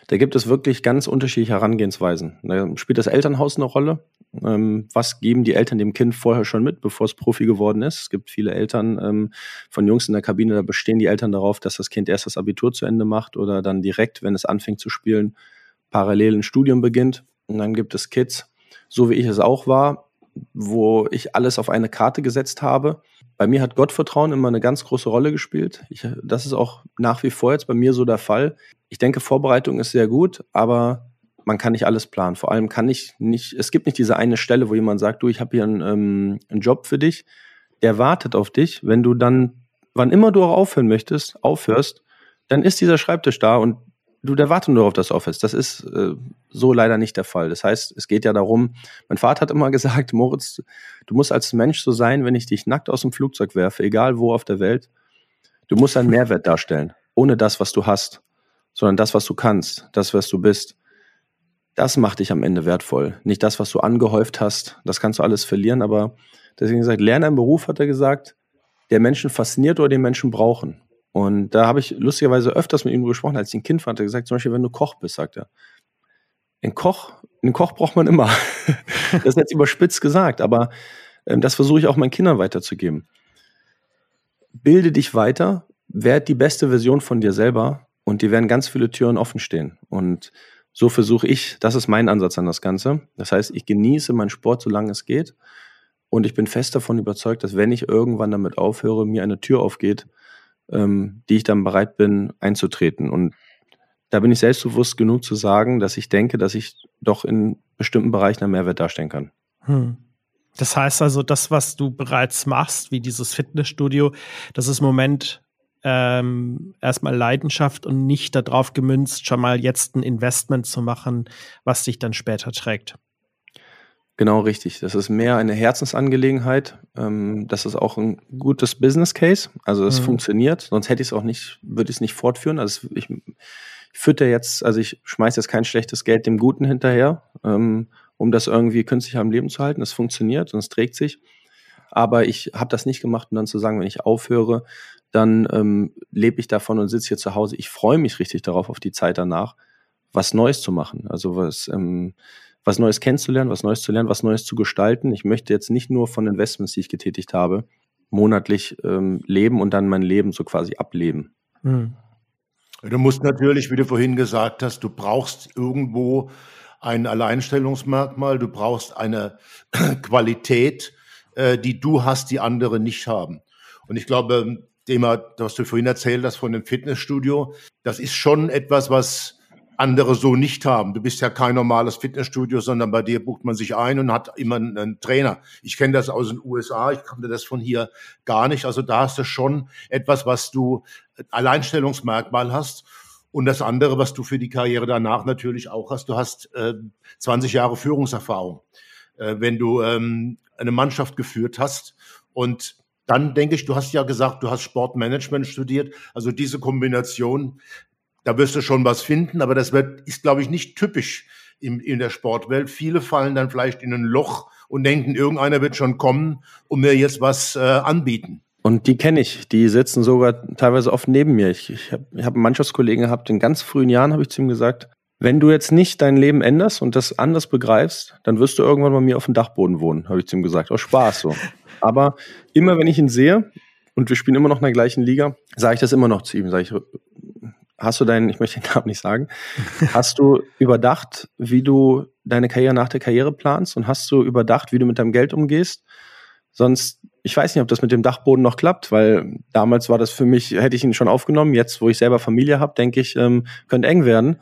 da gibt es wirklich ganz unterschiedliche Herangehensweisen. Da spielt das Elternhaus eine Rolle. Ähm, was geben die Eltern dem Kind vorher schon mit, bevor es Profi geworden ist? Es gibt viele Eltern ähm, von Jungs in der Kabine, da bestehen die Eltern darauf, dass das Kind erst das Abitur zu Ende macht oder dann direkt, wenn es anfängt zu spielen, parallel ein Studium beginnt. Und dann gibt es Kids, so wie ich es auch war, wo ich alles auf eine Karte gesetzt habe. Bei mir hat Gottvertrauen immer eine ganz große Rolle gespielt. Ich, das ist auch nach wie vor jetzt bei mir so der Fall. Ich denke, Vorbereitung ist sehr gut, aber man kann nicht alles planen. Vor allem kann ich nicht, es gibt nicht diese eine Stelle, wo jemand sagt, du, ich habe hier einen, ähm, einen Job für dich, der wartet auf dich. Wenn du dann, wann immer du auch aufhören möchtest, aufhörst, dann ist dieser Schreibtisch da und du, der wartet nur auf das Office. Das ist äh, so leider nicht der Fall. Das heißt, es geht ja darum, mein Vater hat immer <laughs> gesagt, Moritz, du musst als Mensch so sein, wenn ich dich nackt aus dem Flugzeug werfe, egal wo auf der Welt, du musst einen Mehrwert darstellen, ohne das, was du hast, sondern das, was du kannst, das, was du bist. Das macht dich am Ende wertvoll. Nicht das, was du angehäuft hast. Das kannst du alles verlieren. Aber deswegen gesagt, lerne einen Beruf, hat er gesagt, der Menschen fasziniert oder den Menschen brauchen. Und da habe ich lustigerweise öfters mit ihm gesprochen, als ich ein Kind fand. Er gesagt, zum Beispiel, wenn du Koch bist, sagt er. Ein Koch, einen Koch braucht man immer. <laughs> das ist jetzt überspitzt gesagt, aber ähm, das versuche ich auch meinen Kindern weiterzugeben. Bilde dich weiter, werd die beste Version von dir selber und dir werden ganz viele Türen offen stehen. Und so versuche ich, das ist mein Ansatz an das Ganze. Das heißt, ich genieße meinen Sport, solange es geht. Und ich bin fest davon überzeugt, dass wenn ich irgendwann damit aufhöre, mir eine Tür aufgeht, ähm, die ich dann bereit bin einzutreten. Und da bin ich selbstbewusst genug zu sagen, dass ich denke, dass ich doch in bestimmten Bereichen einen Mehrwert darstellen kann. Hm. Das heißt also, das, was du bereits machst, wie dieses Fitnessstudio, das ist im Moment ähm, erstmal Leidenschaft und nicht darauf gemünzt, schon mal jetzt ein Investment zu machen, was dich dann später trägt. Genau richtig. Das ist mehr eine Herzensangelegenheit. Ähm, das ist auch ein gutes Business Case. Also es mhm. funktioniert. Sonst hätte ich es auch nicht, würde ich es nicht fortführen. Also ich, ich fütter jetzt, also ich schmeiße jetzt kein schlechtes Geld dem Guten hinterher, ähm, um das irgendwie künstlich am Leben zu halten. Es funktioniert und es trägt sich. Aber ich habe das nicht gemacht, um dann zu sagen, wenn ich aufhöre, dann ähm, lebe ich davon und sitze hier zu Hause. Ich freue mich richtig darauf, auf die Zeit danach, was Neues zu machen. Also was ähm, was Neues kennenzulernen, was Neues zu lernen, was Neues zu gestalten. Ich möchte jetzt nicht nur von Investments, die ich getätigt habe, monatlich ähm, leben und dann mein Leben so quasi ableben. Mhm. Du musst natürlich, wie du vorhin gesagt hast, du brauchst irgendwo ein Alleinstellungsmerkmal, du brauchst eine <clears throat> Qualität, äh, die du hast, die andere nicht haben. Und ich glaube, Thema, was du vorhin erzählt hast von dem Fitnessstudio, das ist schon etwas, was andere so nicht haben. Du bist ja kein normales Fitnessstudio, sondern bei dir bucht man sich ein und hat immer einen Trainer. Ich kenne das aus den USA, ich kannte das von hier gar nicht. Also da hast du schon etwas, was du Alleinstellungsmerkmal hast. Und das andere, was du für die Karriere danach natürlich auch hast, du hast äh, 20 Jahre Führungserfahrung. Äh, wenn du ähm, eine Mannschaft geführt hast und dann denke ich, du hast ja gesagt, du hast Sportmanagement studiert. Also diese Kombination da wirst du schon was finden, aber das wird, ist, glaube ich, nicht typisch in, in der Sportwelt. Viele fallen dann vielleicht in ein Loch und denken, irgendeiner wird schon kommen und mir jetzt was äh, anbieten. Und die kenne ich, die sitzen sogar teilweise oft neben mir. Ich, ich habe ich hab einen Mannschaftskollegen gehabt, in ganz frühen Jahren habe ich zu ihm gesagt, wenn du jetzt nicht dein Leben änderst und das anders begreifst, dann wirst du irgendwann bei mir auf dem Dachboden wohnen, habe ich zu ihm gesagt. Aus Spaß so. <laughs> Aber immer wenn ich ihn sehe, und wir spielen immer noch in der gleichen Liga, sage ich das immer noch zu ihm. Sage ich, hast du deinen, ich möchte den Namen nicht sagen, <laughs> hast du überdacht, wie du deine Karriere nach der Karriere planst und hast du überdacht, wie du mit deinem Geld umgehst? Sonst, ich weiß nicht, ob das mit dem Dachboden noch klappt, weil damals war das für mich, hätte ich ihn schon aufgenommen. Jetzt, wo ich selber Familie habe, denke ich, ähm, könnte eng werden.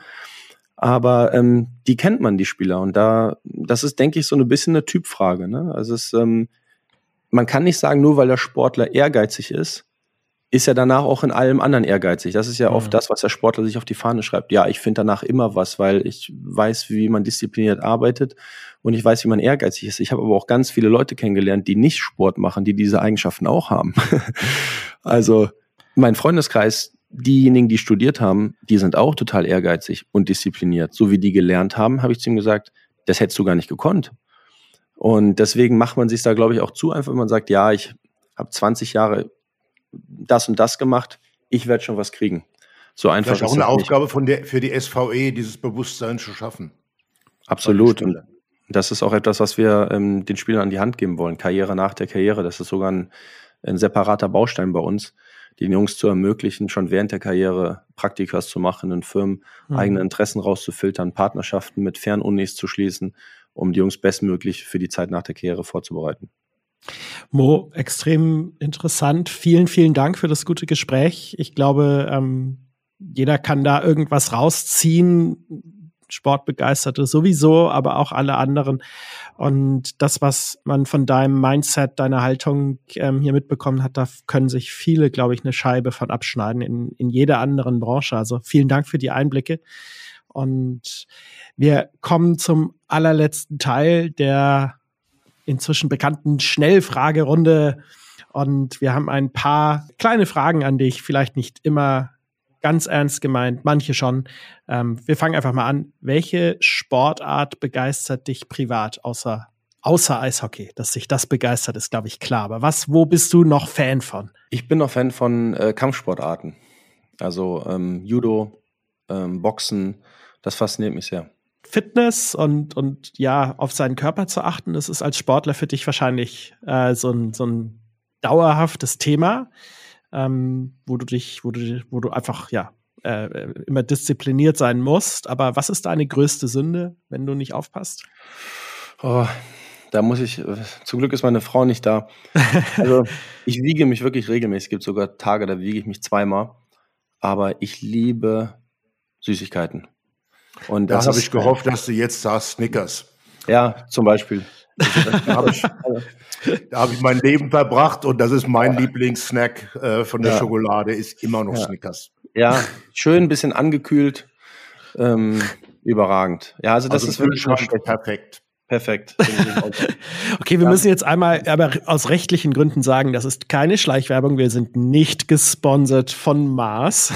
Aber ähm, die kennt man, die Spieler. Und da, das ist, denke ich, so ein bisschen eine Typfrage. Ne? Also es, ähm, man kann nicht sagen, nur weil der Sportler ehrgeizig ist, ist er danach auch in allem anderen ehrgeizig. Das ist ja oft das, was der Sportler sich auf die Fahne schreibt. Ja, ich finde danach immer was, weil ich weiß, wie man diszipliniert arbeitet und ich weiß, wie man ehrgeizig ist. Ich habe aber auch ganz viele Leute kennengelernt, die nicht Sport machen, die diese Eigenschaften auch haben. <laughs> also mein Freundeskreis, diejenigen, die studiert haben, die sind auch total ehrgeizig und diszipliniert. So wie die gelernt haben, habe ich zu ihm gesagt, das hättest du gar nicht gekonnt. Und deswegen macht man sich da, glaube ich, auch zu einfach, wenn man sagt, ja, ich habe 20 Jahre das und das gemacht, ich werde schon was kriegen. So einfach. Das ist auch eine Aufgabe von der, für die SVE, dieses Bewusstsein zu schaffen. Absolut. Und das ist auch etwas, was wir ähm, den Spielern an die Hand geben wollen. Karriere nach der Karriere. Das ist sogar ein, ein separater Baustein bei uns, den Jungs zu ermöglichen, schon während der Karriere Praktikas zu machen, in Firmen mhm. eigene Interessen rauszufiltern, Partnerschaften mit Fernunis zu schließen, um die Jungs bestmöglich für die Zeit nach der Karriere vorzubereiten. Mo, extrem interessant. Vielen, vielen Dank für das gute Gespräch. Ich glaube, ähm, jeder kann da irgendwas rausziehen. Sportbegeisterte sowieso, aber auch alle anderen. Und das, was man von deinem Mindset, deiner Haltung ähm, hier mitbekommen hat, da können sich viele, glaube ich, eine Scheibe von abschneiden in, in jeder anderen Branche. Also vielen Dank für die Einblicke. Und wir kommen zum allerletzten Teil der inzwischen bekannten Schnellfragerunde. Und wir haben ein paar kleine Fragen an dich, vielleicht nicht immer ganz ernst gemeint, manche schon. Ähm, wir fangen einfach mal an. Welche Sportart begeistert dich privat, außer, außer Eishockey? Dass sich das begeistert, ist, glaube ich, klar. Aber was, wo bist du noch Fan von? Ich bin noch Fan von äh, Kampfsportarten. Also ähm, Judo, ähm, Boxen, das fasziniert mich sehr. Fitness und, und ja, auf seinen Körper zu achten, das ist als Sportler für dich wahrscheinlich äh, so, ein, so ein dauerhaftes Thema. ähm, wo du dich, wo du, wo du einfach, ja, äh, immer diszipliniert sein musst. Aber was ist deine größte Sünde, wenn du nicht aufpasst? Oh, da muss ich, äh, zum Glück ist meine Frau nicht da. <laughs> Also ich wiege mich wirklich regelmäßig. Es gibt sogar Tage, da wiege ich mich zweimal. Aber ich liebe Süßigkeiten. Und da habe ich gehofft, dass du jetzt sagst Snickers. Ja, zum Beispiel. da habe ich, hab ich, mein Leben verbracht und das ist mein ja. Lieblingssnack äh, von der ja. Schokolade, ist immer noch ja. Snickers. Ja, schön ein bisschen angekühlt. Ähm, überragend. Ja, also das also ist wirklich perfekt. Perfekt. <laughs> okay, wir müssen jetzt einmal aber aus rechtlichen Gründen sagen, das ist keine Schleichwerbung. Wir sind nicht gesponsert von Mars.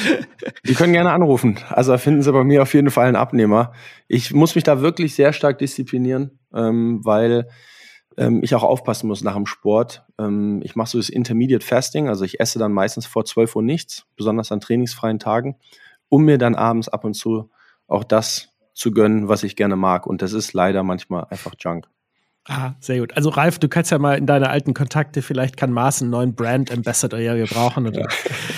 <laughs> Sie können gerne anrufen. Also da finden Sie bei mir auf jeden Fall einen Abnehmer. Ich muss mich da wirklich sehr stark disziplinieren, ähm, weil ähm, ich auch aufpassen muss nach dem Sport. Ähm, ich mache so das Intermediate Fasting, also ich esse dann meistens vor 12 Uhr nichts, besonders an trainingsfreien Tagen, um mir dann abends ab und zu auch das zu gönnen, was ich gerne mag. Und das ist leider manchmal einfach Junk. Ah, sehr gut. Also Ralf, du kannst ja mal in deine alten Kontakte, vielleicht kann Mars einen neuen Brand Ambassador ja gebrauchen. Oder?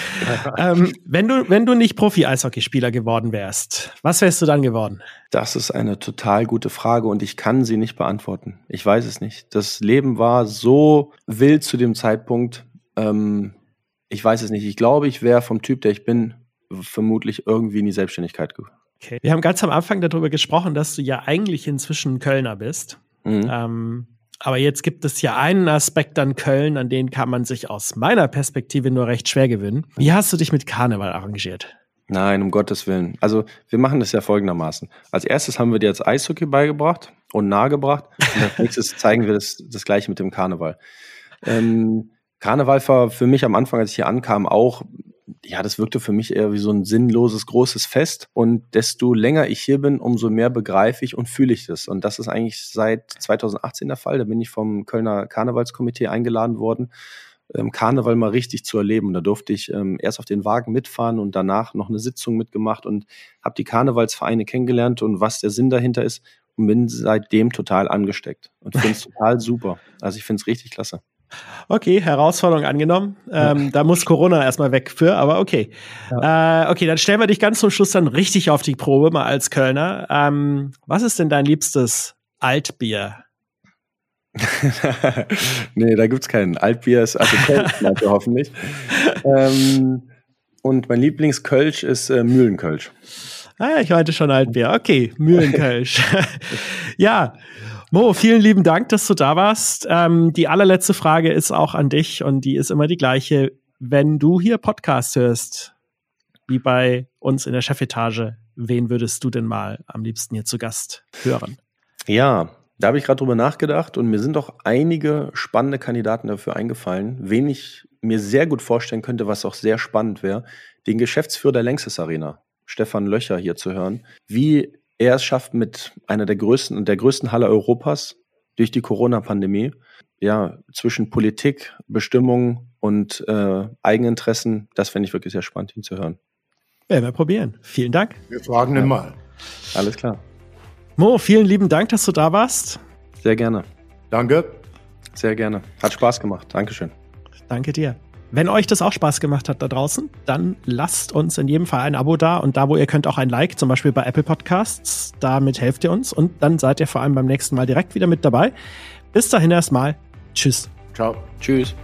<laughs> ähm, wenn, du, wenn du nicht Profi-Eishockeyspieler geworden wärst, was wärst du dann geworden? Das ist eine total gute Frage und ich kann sie nicht beantworten. Ich weiß es nicht. Das Leben war so wild zu dem Zeitpunkt. Ähm, ich weiß es nicht. Ich glaube, ich wäre vom Typ, der ich bin, vermutlich irgendwie in die Selbstständigkeit gekommen. Okay. Wir haben ganz am Anfang darüber gesprochen, dass du ja eigentlich inzwischen Kölner bist. Mhm. Ähm, aber jetzt gibt es ja einen Aspekt an Köln, an den kann man sich aus meiner Perspektive nur recht schwer gewinnen. Wie hast du dich mit Karneval arrangiert? Nein, um Gottes Willen. Also wir machen das ja folgendermaßen. Als erstes haben wir dir jetzt Eishockey beigebracht und nahegebracht. Und als nächstes <laughs> zeigen wir das, das gleiche mit dem Karneval. Ähm, Karneval war für mich am Anfang, als ich hier ankam, auch ja, das wirkte für mich eher wie so ein sinnloses, großes Fest. Und desto länger ich hier bin, umso mehr begreife ich und fühle ich das. Und das ist eigentlich seit 2018 der Fall. Da bin ich vom Kölner Karnevalskomitee eingeladen worden, ähm, Karneval mal richtig zu erleben. Und da durfte ich ähm, erst auf den Wagen mitfahren und danach noch eine Sitzung mitgemacht und habe die Karnevalsvereine kennengelernt und was der Sinn dahinter ist und bin seitdem total angesteckt und finde es <laughs> total super. Also ich finde es richtig klasse. Okay, Herausforderung angenommen. Ähm, da muss Corona erstmal weg für, aber okay. Ja. Äh, okay, dann stellen wir dich ganz zum Schluss dann richtig auf die Probe, mal als Kölner. Ähm, was ist denn dein liebstes Altbier? <laughs> nee, da gibt's keinen. Altbier ist also Kölsch, <laughs> hoffentlich. Ähm, und mein Lieblingskölsch ist äh, Mühlenkölsch. Ah, ich meinte schon Altbier. Okay, Mühlenkölsch. <laughs> ja, Mo, vielen lieben Dank, dass du da warst. Ähm, die allerletzte Frage ist auch an dich und die ist immer die gleiche. Wenn du hier Podcast hörst, wie bei uns in der Chefetage, wen würdest du denn mal am liebsten hier zu Gast hören? Ja, da habe ich gerade drüber nachgedacht und mir sind auch einige spannende Kandidaten dafür eingefallen, wen ich mir sehr gut vorstellen könnte, was auch sehr spannend wäre, den Geschäftsführer der Längstes Arena, Stefan Löcher, hier zu hören, wie er es schafft mit einer der größten und der größten Halle Europas durch die Corona-Pandemie, ja, zwischen Politik, Bestimmung und äh, Eigeninteressen, das fände ich wirklich sehr spannend, ihn zu hören. Werden wir probieren. Vielen Dank. Wir fragen ihn ja. mal. Alles klar. Mo, vielen lieben Dank, dass du da warst. Sehr gerne. Danke. Sehr gerne. Hat Spaß gemacht. Dankeschön. Danke dir. Wenn euch das auch Spaß gemacht hat da draußen, dann lasst uns in jedem Fall ein Abo da und da, wo ihr könnt, auch ein Like, zum Beispiel bei Apple Podcasts. Damit helft ihr uns und dann seid ihr vor allem beim nächsten Mal direkt wieder mit dabei. Bis dahin erstmal. Tschüss. Ciao. Tschüss.